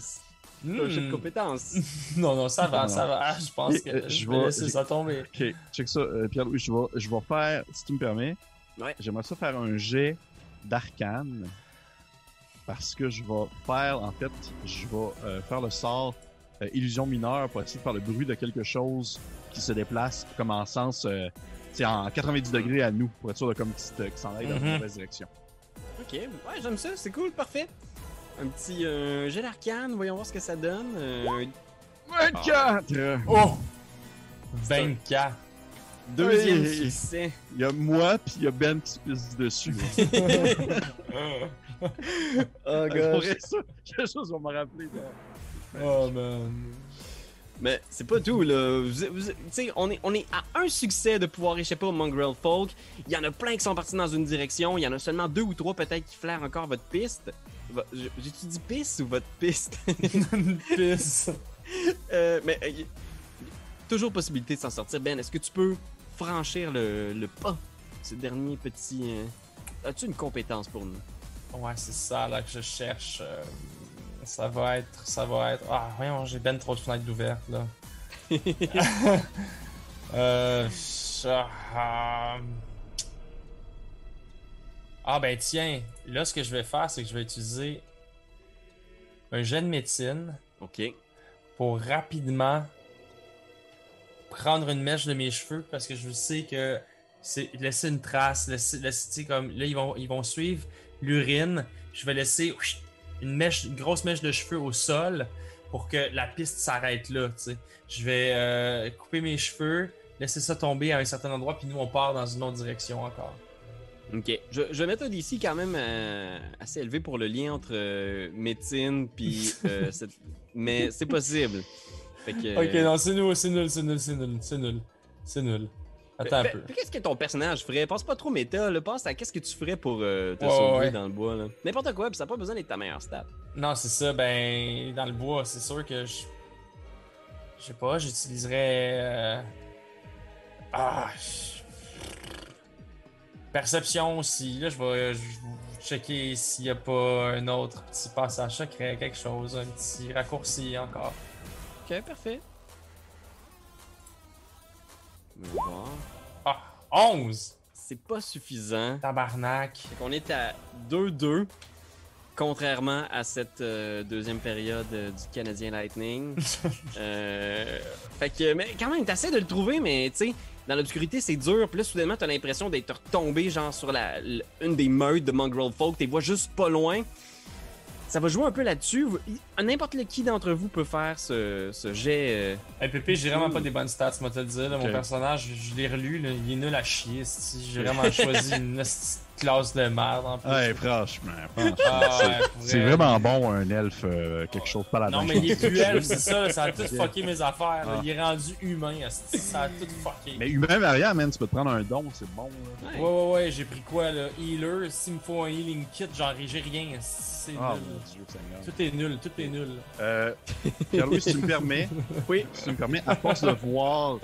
un de Hmm. compétences. Non, non, ça va, Non, ça non. va. Je pense Et, que euh, je vais laisser ça tomber. Ok, check ça, euh, Pierre-Louis, je vais, je vais faire, si tu me permets, Ouais. j'aimerais ça faire un jet d'arcane. Parce que je vais faire, en fait, je vais euh, faire le sort euh, illusion mineure pour essayer de faire le bruit de quelque chose qui se déplace comme en sens, euh, tu sais, en 90 degrés à nous, pour être sûr de comme qu'il s'en aille dans Mhm. une mauvaise direction. Ok, ouais, j'aime ça, c'est cool, parfait. Un petit euh, jet d'arcane, voyons voir ce que ça donne. Euh, un 24! Oh! 24. deuxième Oui. succès. Il y a moi, puis il y a Ben qui se pisse dessus. Oh, ça, quelque chose va me rappeler. là. oh man. Mais c'est pas tout, là. Vous- vous- Tu sais, on est, on est à un succès de pouvoir échapper au Mongrel Folk. Il y en a plein qui sont partis dans une direction. Il y en a seulement deux ou trois peut-être qui flairent encore votre piste. J'ai-tu dit piste ou votre piste? Une pisse. Euh, mais euh, toujours possibilité de s'en sortir. Ben, est-ce que tu peux franchir le, le pas? Ce dernier petit... euh, As-tu une compétence pour nous? Ouais, c'est ça là que je cherche. ça va être. Ça va être. Ah, voyons, j'ai ben trop de fenêtres ouvertes là. euh. ça, ah, ben tiens, là ce que je vais faire, c'est que je vais utiliser un jet de médecine Ok. pour rapidement prendre une mèche de mes cheveux parce que je sais que c'est laisser une trace, laisser, comme là ils vont ils vont suivre l'urine, je vais laisser une mèche une grosse mèche de cheveux au sol pour que la piste s'arrête là. Je vais euh, couper mes cheveux, laisser ça tomber à un certain endroit puis nous on part dans une autre direction encore. Ok. Je, je vais mettre un DC quand même euh, assez élevé pour le lien entre euh, médecine puis euh, cette... Mais c'est possible. Fait que... OK, non, c'est nul, c'est nul, c'est nul, c'est nul, c'est nul. C'est nul. Attends un Fait- peu. fait Qu'est-ce que ton personnage ferait? Pense pas trop méta, là. Pense à qu'est-ce que tu ferais pour euh, te sauver ouais. dans le bois, là. N'importe quoi, puis ça n'a pas besoin d'être ta meilleure stat. Non, c'est ça. Ben, dans le bois, c'est sûr que je. Je sais pas, j'utiliserais. euh, Ah. je- Perception aussi. Là, je vais, je vais checker s'il n'y a pas un autre petit passage secret, quelque chose, un petit raccourci encore. Ok, parfait. On va voir. Ah, 11! C'est pas suffisant. Tabarnak. Fait qu'on est à 2-2. Contrairement à cette euh, deuxième période euh, du Canadien Lightning. Euh, fait que, mais quand même, t'essaies de le trouver, mais tu sais, dans l'obscurité, c'est dur. Puis là, soudainement, t'as l'impression d'être retombé, genre, sur la, une des meutes de Mongrel Folk. T'es vois juste pas loin. ça va jouer un peu là-dessus. N'importe lequel d'entre vous peut faire ce, ce jet. euh, Hey, Pépé, j'ai vraiment pas des bonnes stats, moi te le dire. là. Mon personnage, je l'ai relu, là, il est nul à chier. J'ai vraiment choisi une classe de merde en plus. Ouais, franchement, franchement. Ah, c'est- pour c'est vrai. vraiment bon, un elfe, euh, quelque chose pas la Non, même mais il est plus elfe, c'est ça, là, ça a tout fucké mes affaires. là. Ah. Il est rendu humain, ça a tout fucké. Mais humain arrière, man, tu peux te prendre un don, c'est bon. là. Ouais, ouais, ouais, j'ai pris quoi là? Healer, s'il me faut un healing kit, genre j'ai rien, c'est Ah, nul. mon dieu, Seigneur. Tout est nul, tout est nul. Euh, Pierre-Louis, si tu me permets, oui, si tu me permets, à force de voir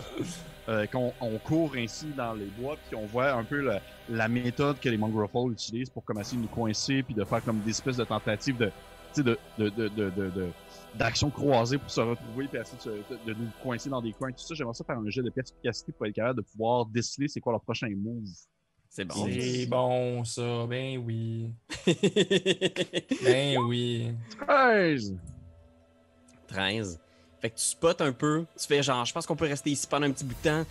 euh, qu'on on court ainsi dans les bois, puis on voit un peu la, la méthode que les Mongrel utilisent pour comme essayer de nous coincer, puis de faire comme des espèces de tentatives de, tu sais, de, de, de, de, de, de- d'actions croisées pour se retrouver, puis essayer de, se- de- de nous coincer dans des coins, tout ça. J'aimerais ça faire un jeu de perspicacité pour être capable de pouvoir déceler c'est quoi leur prochain move. C'est bon. C'est bon ça, ben oui. Ben oui. 13! 13. Fait que tu spots un peu, tu fais genre, je pense qu'on peut rester ici pendant un petit bout de temps,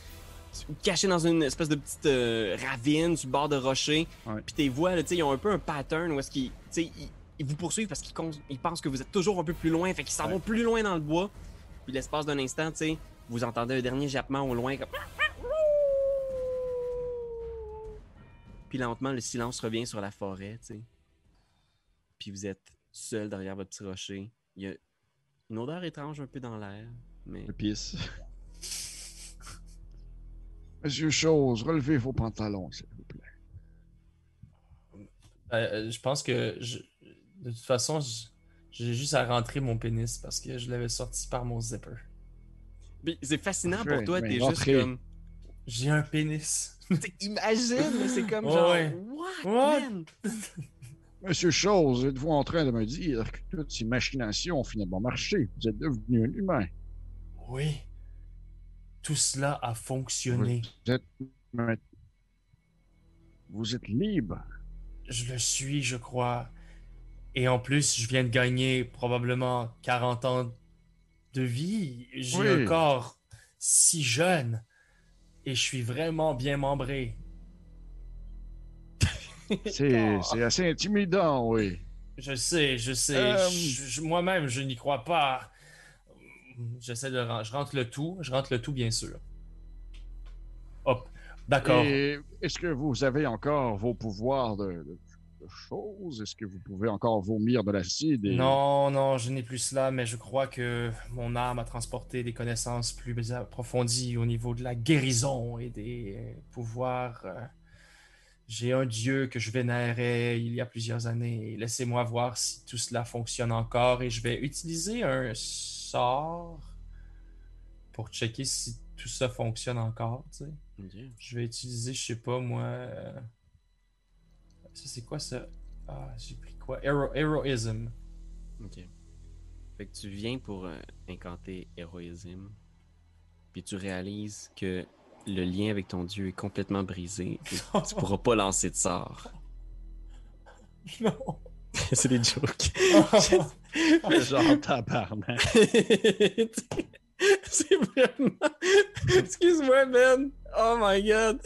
caché dans une espèce de petite euh, ravine sur le bord de rocher. Ouais. Puis tes voix, là, ils ont un peu un pattern où est-ce qu'ils, ils, ils vous poursuivent parce qu'ils ils pensent que vous êtes toujours un peu plus loin, fait qu'ils s'en Ouais. vont plus loin dans le bois. Puis l'espace d'un instant, tu vous entendez un dernier jappement au loin comme. Puis lentement, le silence revient sur la forêt, tu sais. Puis vous êtes seul derrière votre petit rocher. Il y a une odeur étrange un peu dans l'air, mais Le pisse. Monsieur Chose, relevez vos pantalons, s'il vous plaît. Euh, je pense que je- de toute façon, je- j'ai juste à rentrer mon pénis parce que je l'avais sorti par mon zipper. C'est fascinant pour toi, mais t'es juste comme. J'ai un pénis. Imagine, mais c'est comme Ouais, genre. ouais. What, What? man? Monsieur Chose, êtes-vous en train de me dire que toutes ces machinations ont finalement marché? Vous êtes devenu un humain. Oui. Tout cela a fonctionné. Vous êtes... Vous êtes libre. Je le suis, je crois. Et en plus, je viens de gagner probablement 40 ans de vie. J'ai Oui. un corps si jeune. Et je suis vraiment bien membré. C'est assez intimidant, oui. Je sais, je sais. Euh, Moi-même, je n'y crois pas. J'essaie de je rentre le tout, je rentre le tout bien sûr. Hop, d'accord. Est-ce que vous avez encore vos pouvoirs de, de- de choses? Est-ce que vous pouvez encore vomir de l'acide? et- Non, non, je n'ai plus cela, mais je crois que mon âme a transporté des connaissances plus approfondies au niveau de la guérison et des pouvoirs. euh. J'ai un dieu que je vénérais il y a plusieurs années. Laissez-moi voir si tout cela fonctionne encore et je vais utiliser un sort pour checker si tout ça fonctionne encore. tu sais. Je vais utiliser, je sais pas moi. euh, Ça, c'est quoi ça? Ah, j'ai pris quoi? Hero- Heroism. Ok. Fait que tu viens pour euh, incanter héroïsme, puis tu réalises que le lien avec ton dieu est complètement brisé. et tu pourras pas lancer de sort. Non. c'est des jokes. Genre tabarnak. c'est vraiment. Excuse-moi, Ben. Oh my god.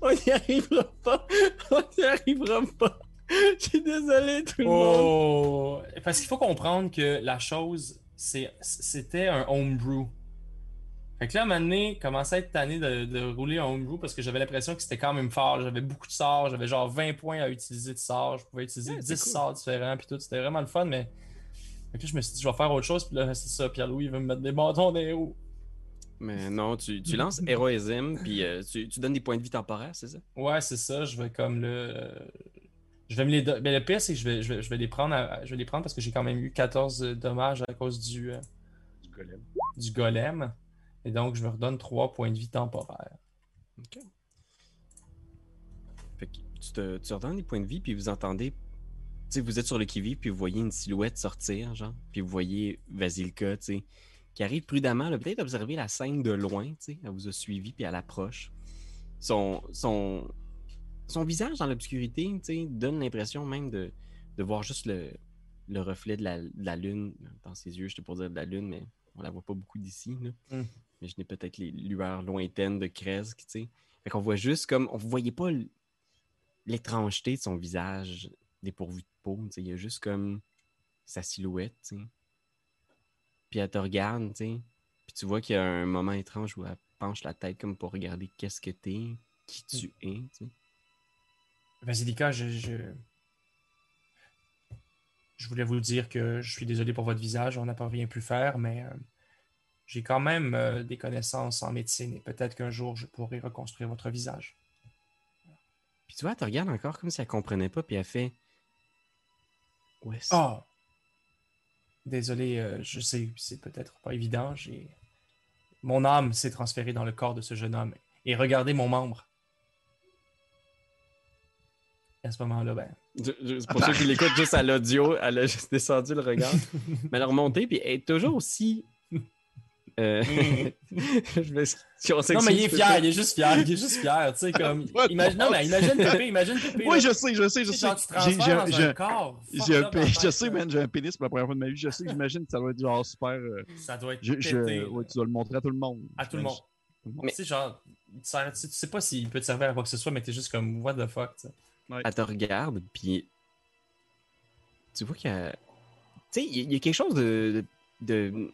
On n'y arrivera pas. On n'y arrivera pas. Je suis désolé, tout le monde. Oh! Parce qu'il faut comprendre que la chose, c'était un homebrew. Fait que là, à un moment donné, commençait à être tanné de, de rouler un homebrew parce que j'avais l'impression que c'était quand même fort. J'avais beaucoup de sorts, j'avais genre 20 points à utiliser de sorts. Je pouvais utiliser Ouais, c'est 10 cool. sorts différents, puis tout. C'était vraiment le fun, mais. Fait que là, je me suis dit, je vais faire autre chose, puis là, c'est ça. Pierre-Louis, il veut me mettre des bâtons les roues. Mais non, tu, tu lances héroïsme, puis euh, tu, tu donnes des points de vie temporaires, c'est ça? Ouais, c'est ça. Je vais comme le. Je vais me les. do- Ben, le pire, c'est que je vais, je vais, je vais les prendre à- je vais les prendre parce que j'ai quand même eu 14 dommages à cause du, euh, Du golem. du golem. Et donc, je me redonne 3 points de vie temporaires. Ok. Fait que tu te, tu redonnes des points de vie, puis vous entendez. Tu sais, vous êtes sur le qui-vive, puis vous voyez une silhouette sortir, genre. Puis vous voyez Vasilka, tu sais, qui arrive prudemment, peut-être observer la scène de loin, tu sais. Elle vous a suivi, puis elle approche. Son, son, son visage dans l'obscurité, tu sais, donne l'impression même de, de voir juste le, le reflet de la, de la lune dans ses yeux. Je pour dire de la lune, mais on la voit pas beaucoup d'ici, là. Mm. N'ai peut-être les lueurs lointaines de Kresk, tu sais. Fait qu'on voit juste comme. On ne voyait pas l'étrangeté de son visage dépourvu de peau. tu sais. Il y a juste comme sa silhouette. tu sais. Puis elle te regarde, tu sais. Puis tu vois qu'il y a un moment étrange où elle penche la tête comme pour regarder qu'est-ce que t'es, qui tu es. tu sais. Vasilika, je, je... je voulais vous dire que je suis désolé pour votre visage, on n'a pas rien pu faire, mais euh, j'ai quand même euh, des connaissances en médecine et peut-être qu'un jour je pourrai reconstruire votre visage. Puis tu vois, elle te regarde encore comme si elle comprenait pas, puis elle fait. Ouais, c'est- Oh! Désolé, euh, je sais, c'est peut-être pas évident. J'ai... Mon âme s'est transférée dans le corps de ce jeune homme. Et regardez mon membre. À ce moment-là, ben. Je- je- C'est pour ceux qui l'écoutent juste à l'audio, elle a juste descendu le regard. Mais elle a remonté, puis elle est toujours aussi. Euh, je me- si on Non, mais il est fier, il est juste fier, il est juste fier, tu sais, comme. What Imagine, non, mais imagine Pépé, imagine Pépé. Oui, je sais, je sais, je sais, J'ai- un corps. J'ai un je sais, man, j'ai un pénis pour la première fois de ma vie. Je sais j'imagine que ça doit être genre super. euh, Ça doit être je, je- pété. ouais, tu dois le montrer à tout le monde. À tout le monde. Monde. Tu sais, genre, tu sais- tu sais pas s'il peut te servir à quoi que ce soit, mais t'es juste comme, what the fuck, tu sais. Elle te regarde, puis tu vois qu'il y a. Tu sais, il y a- il y, a quelque chose de. de, de-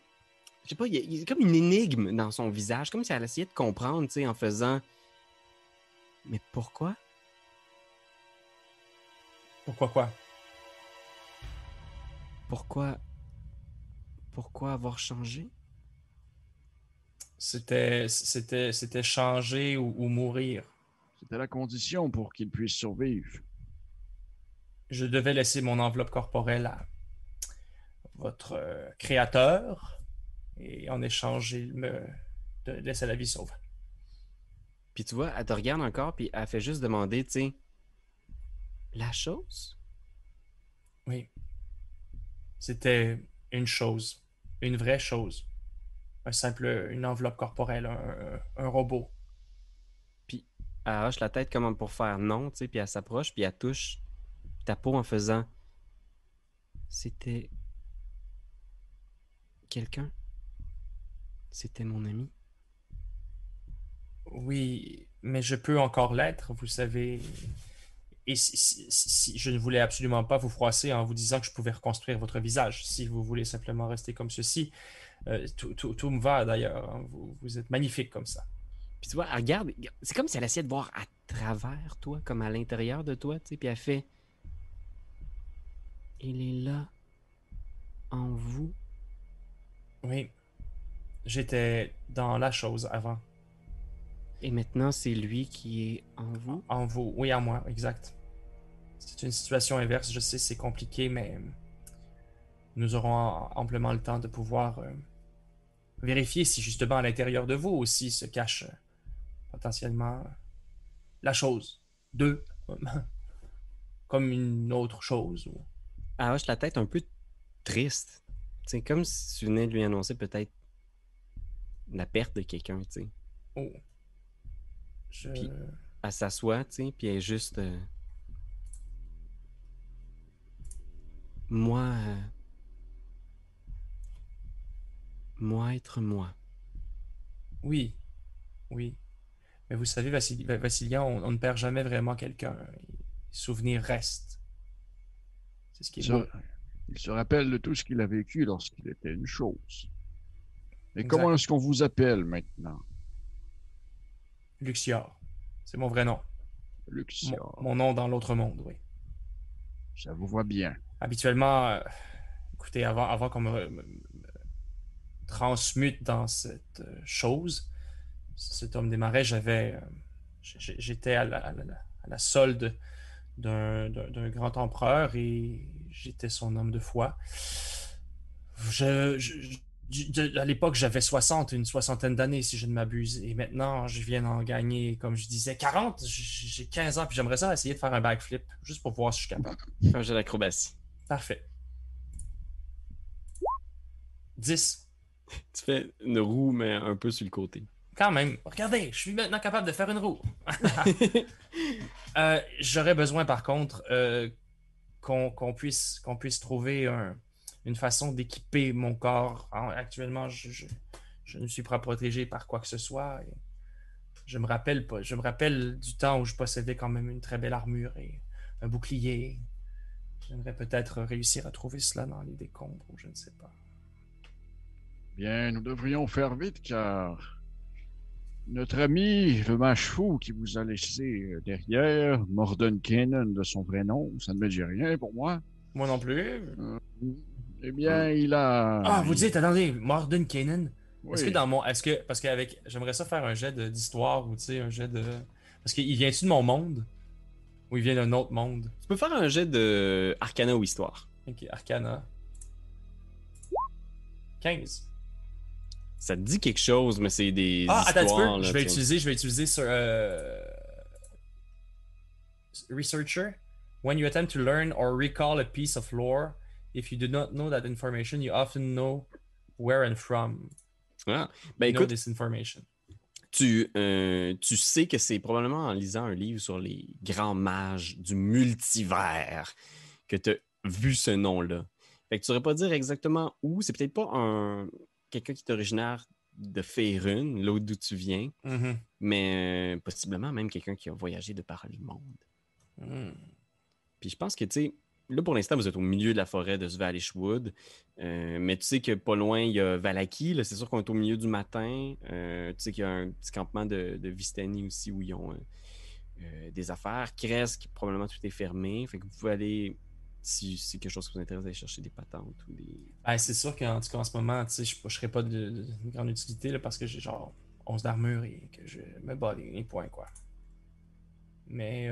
je sais pas, il y, a, il y a comme une énigme dans son visage, comme si elle essayait de comprendre, tu sais, en faisant. Mais pourquoi? Pourquoi quoi? Pourquoi. Pourquoi avoir changé? C'était, c'était, c'était changer ou, ou mourir. C'était la condition pour qu'il puisse survivre. Je devais laisser mon enveloppe corporelle à votre euh, créateur et en échange, il me laissait la vie sauve. Puis tu vois, elle te regarde encore, puis elle fait juste demander, tu sais. La chose? Oui. C'était une chose, une vraie chose. Un simple, une enveloppe corporelle, un, un robot. Elle hoche la tête comme pour faire non, tu sais, puis elle s'approche, puis elle touche ta peau en faisant. C'était. quelqu'un? C'était mon ami. Oui, mais je peux encore l'être, vous savez. Et si, si- si- je ne voulais absolument pas vous froisser en vous disant que je pouvais reconstruire votre visage. Si vous voulez simplement rester comme ceci, euh, tout, tout- tout me va d'ailleurs. hein. Vous, vous êtes magnifique comme ça. Puis tu vois, elle regarde. C'est comme si elle essayait de voir à travers toi, comme à l'intérieur de toi, tu sais, puis elle fait. Il est là. En vous. Oui, j'étais dans la chose avant. Et maintenant, c'est lui qui est en vous? En vous, oui, en moi, exact. C'est une situation inverse, je sais, c'est compliqué, mais nous aurons amplement le temps de pouvoir euh, vérifier si justement à l'intérieur de vous aussi se cache euh, potentiellement la chose. Deux, comme une autre chose. Elle hoche la tête un peu triste. C'est comme si tu venais de lui annoncer peut-être la perte de quelqu'un, tu sais. Oh. Je... Puis- Elle s'assoit, tu sais, puis elle est juste. euh, Moi. euh, Moi être moi. Oui, oui. Mais vous savez, Vassili- Va- Vassilia, on, on ne perd jamais vraiment quelqu'un. Les souvenirs restent. C'est ce qui Il est se, il se rappelle de tout ce qu'il a vécu lorsqu'il était une chose. Et Exact. comment est-ce qu'on vous appelle maintenant, Luxior. C'est mon vrai nom. Luxior? mon nom dans l'autre monde, oui. Ça vous va bien. Habituellement, euh, écoutez, avant, avant qu'on me, me- me transmute dans cette euh, chose, cet homme des marais, j'avais, euh, j'étais à la, à la- à la solde d'un, grand empereur et j'étais son homme de foi. Je, je- à l'époque, j'avais 60, une soixantaine d'années, si je ne m'abuse. Et maintenant, je viens d'en gagner, comme je disais, 40. J- J'ai 15 ans, puis j'aimerais ça essayer de faire un backflip, juste pour voir si je suis capable. Un jeu d'acrobatie. Parfait. 10. Tu fais une roue, mais un peu sur le côté. Quand même. Regardez, je suis maintenant capable de faire une roue. Euh, J'aurais besoin, par contre, euh, qu'on qu'on puisse, qu'on puisse trouver un- une façon d'équiper mon corps. En- actuellement, je, je- je ne suis pas protégé par quoi que ce soit. et je me rappelle pas. Je me rappelle du temps où je possédais quand même une très belle armure et un bouclier. J'aimerais peut-être réussir à trouver cela dans les décombres ou je ne sais pas. Bien, nous devrions faire vite car notre ami, le mâche-fou qui vous a laissé derrière, Morden Cannon de son vrai nom, ça ne me dit rien pour moi. Moi non plus. Euh, eh bien, il a. Ah, vous dites, attendez, Morden Kanan. Oui. Est-ce que dans mon. Est-ce que. Parce qu'avec. J'aimerais ça faire un jet de- d'histoire ou tu sais, un jet de. Parce qu'il vient-tu de mon monde? Ou il vient d'un autre monde? Tu peux faire un jet de Arcana ou Histoire. Ok, Arcana. 15. Ça te dit quelque chose, mais c'est des Ah, attends histoires. là, Je vais utiliser, je vais utiliser sur. euh, Researcher. When you attempt to learn or recall a piece of lore, if you do not know that information, you often know where and from. Ah, Ben you know écoute, this information. tu, euh, tu sais que c'est probablement en lisant un livre sur les grands mages du multivers que tu as vu ce nom-là. Fait que tu saurais pas dire exactement où. C'est peut-être pas un quelqu'un qui est originaire de Faerun, là d'où tu viens, Mhm. mais euh, possiblement même quelqu'un qui a voyagé de par le monde. Mm. Puis je pense que, tu sais, là pour l'instant, vous êtes au milieu de la forêt de Svalishwood, euh, mais tu sais que pas loin, il y a Valaki, c'est sûr qu'on est au milieu du matin. Euh, tu sais qu'il y a un petit campement de, Vistani aussi où ils ont euh, euh, des affaires. Kresk, probablement tout est fermé. Fait que vous pouvez aller, si c'est quelque chose qui vous intéresse, aller chercher des patentes ou des. Ben, c'est sûr qu'en tout cas, en ce moment, je ne serais pas de, de- de grande utilité là, parce que j'ai genre 11 d'armure et que je me bats les, points, quoi. Mais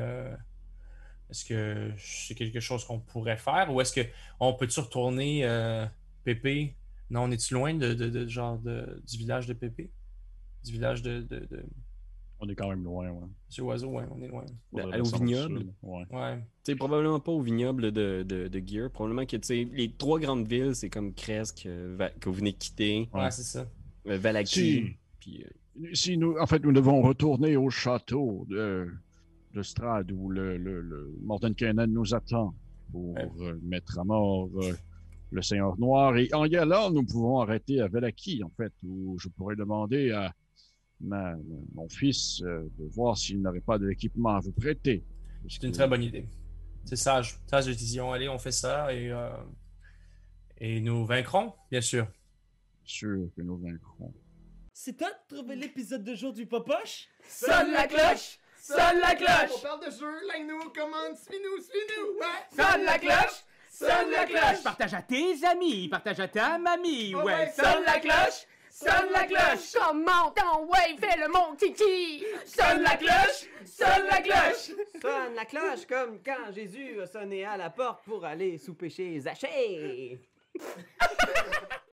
est-ce que c'est quelque chose qu'on pourrait faire? Ou est-ce que on peut-tu retourner euh, Pépé? Non, on est-tu loin de, de- de- genre de, du village de Pépé? Du village de, de, de On est quand même loin, ouais. Monsieur Oiseau, ouais, on est loin. Faudrait aller au vignoble. sud, Ouais. Ouais. Tu sais, probablement pas au vignoble de, de, de Gear. Probablement que, tu sais, les trois grandes villes, c'est comme Kresk, euh, que vous venez de quitter, Ouais, Ouais. c'est ça. euh, Valaki, Si. puis euh, Si nous, en fait, nous devons retourner au château de, de Strad où le, le, le Morden Cannon nous attend pour Ouais. euh, mettre à mort euh, le Seigneur Noir. Et en y allant, nous pouvons arrêter à Velaki, en fait, où je pourrais demander à ma- mon fils euh, de voir s'il n'aurait pas de l'équipement à vous prêter. C'est une très bonne idée. C'est sage. Sage décision. Allez, on fait ça et, euh, et nous vaincrons, bien sûr. sûr que nous vaincrons. C'est toi de trouver l'épisode de jour du Popoche? Sonne la cloche! Sonne la On cloche! parle de jeu, like-nous, commande, suis-nous, suis-nous, ouais! Sonne la cloche! Sonne la cloche! Partage à tes amis, partage à ta mamie, Oh ouais. Sonne la cloche! Sonne la cloche! Comment ton ouais, fais le mon kiki! Sonne la cloche! Sonne la cloche! Sonne la cloche comme quand Jésus a sonné à la porte pour aller sous péché Zachée.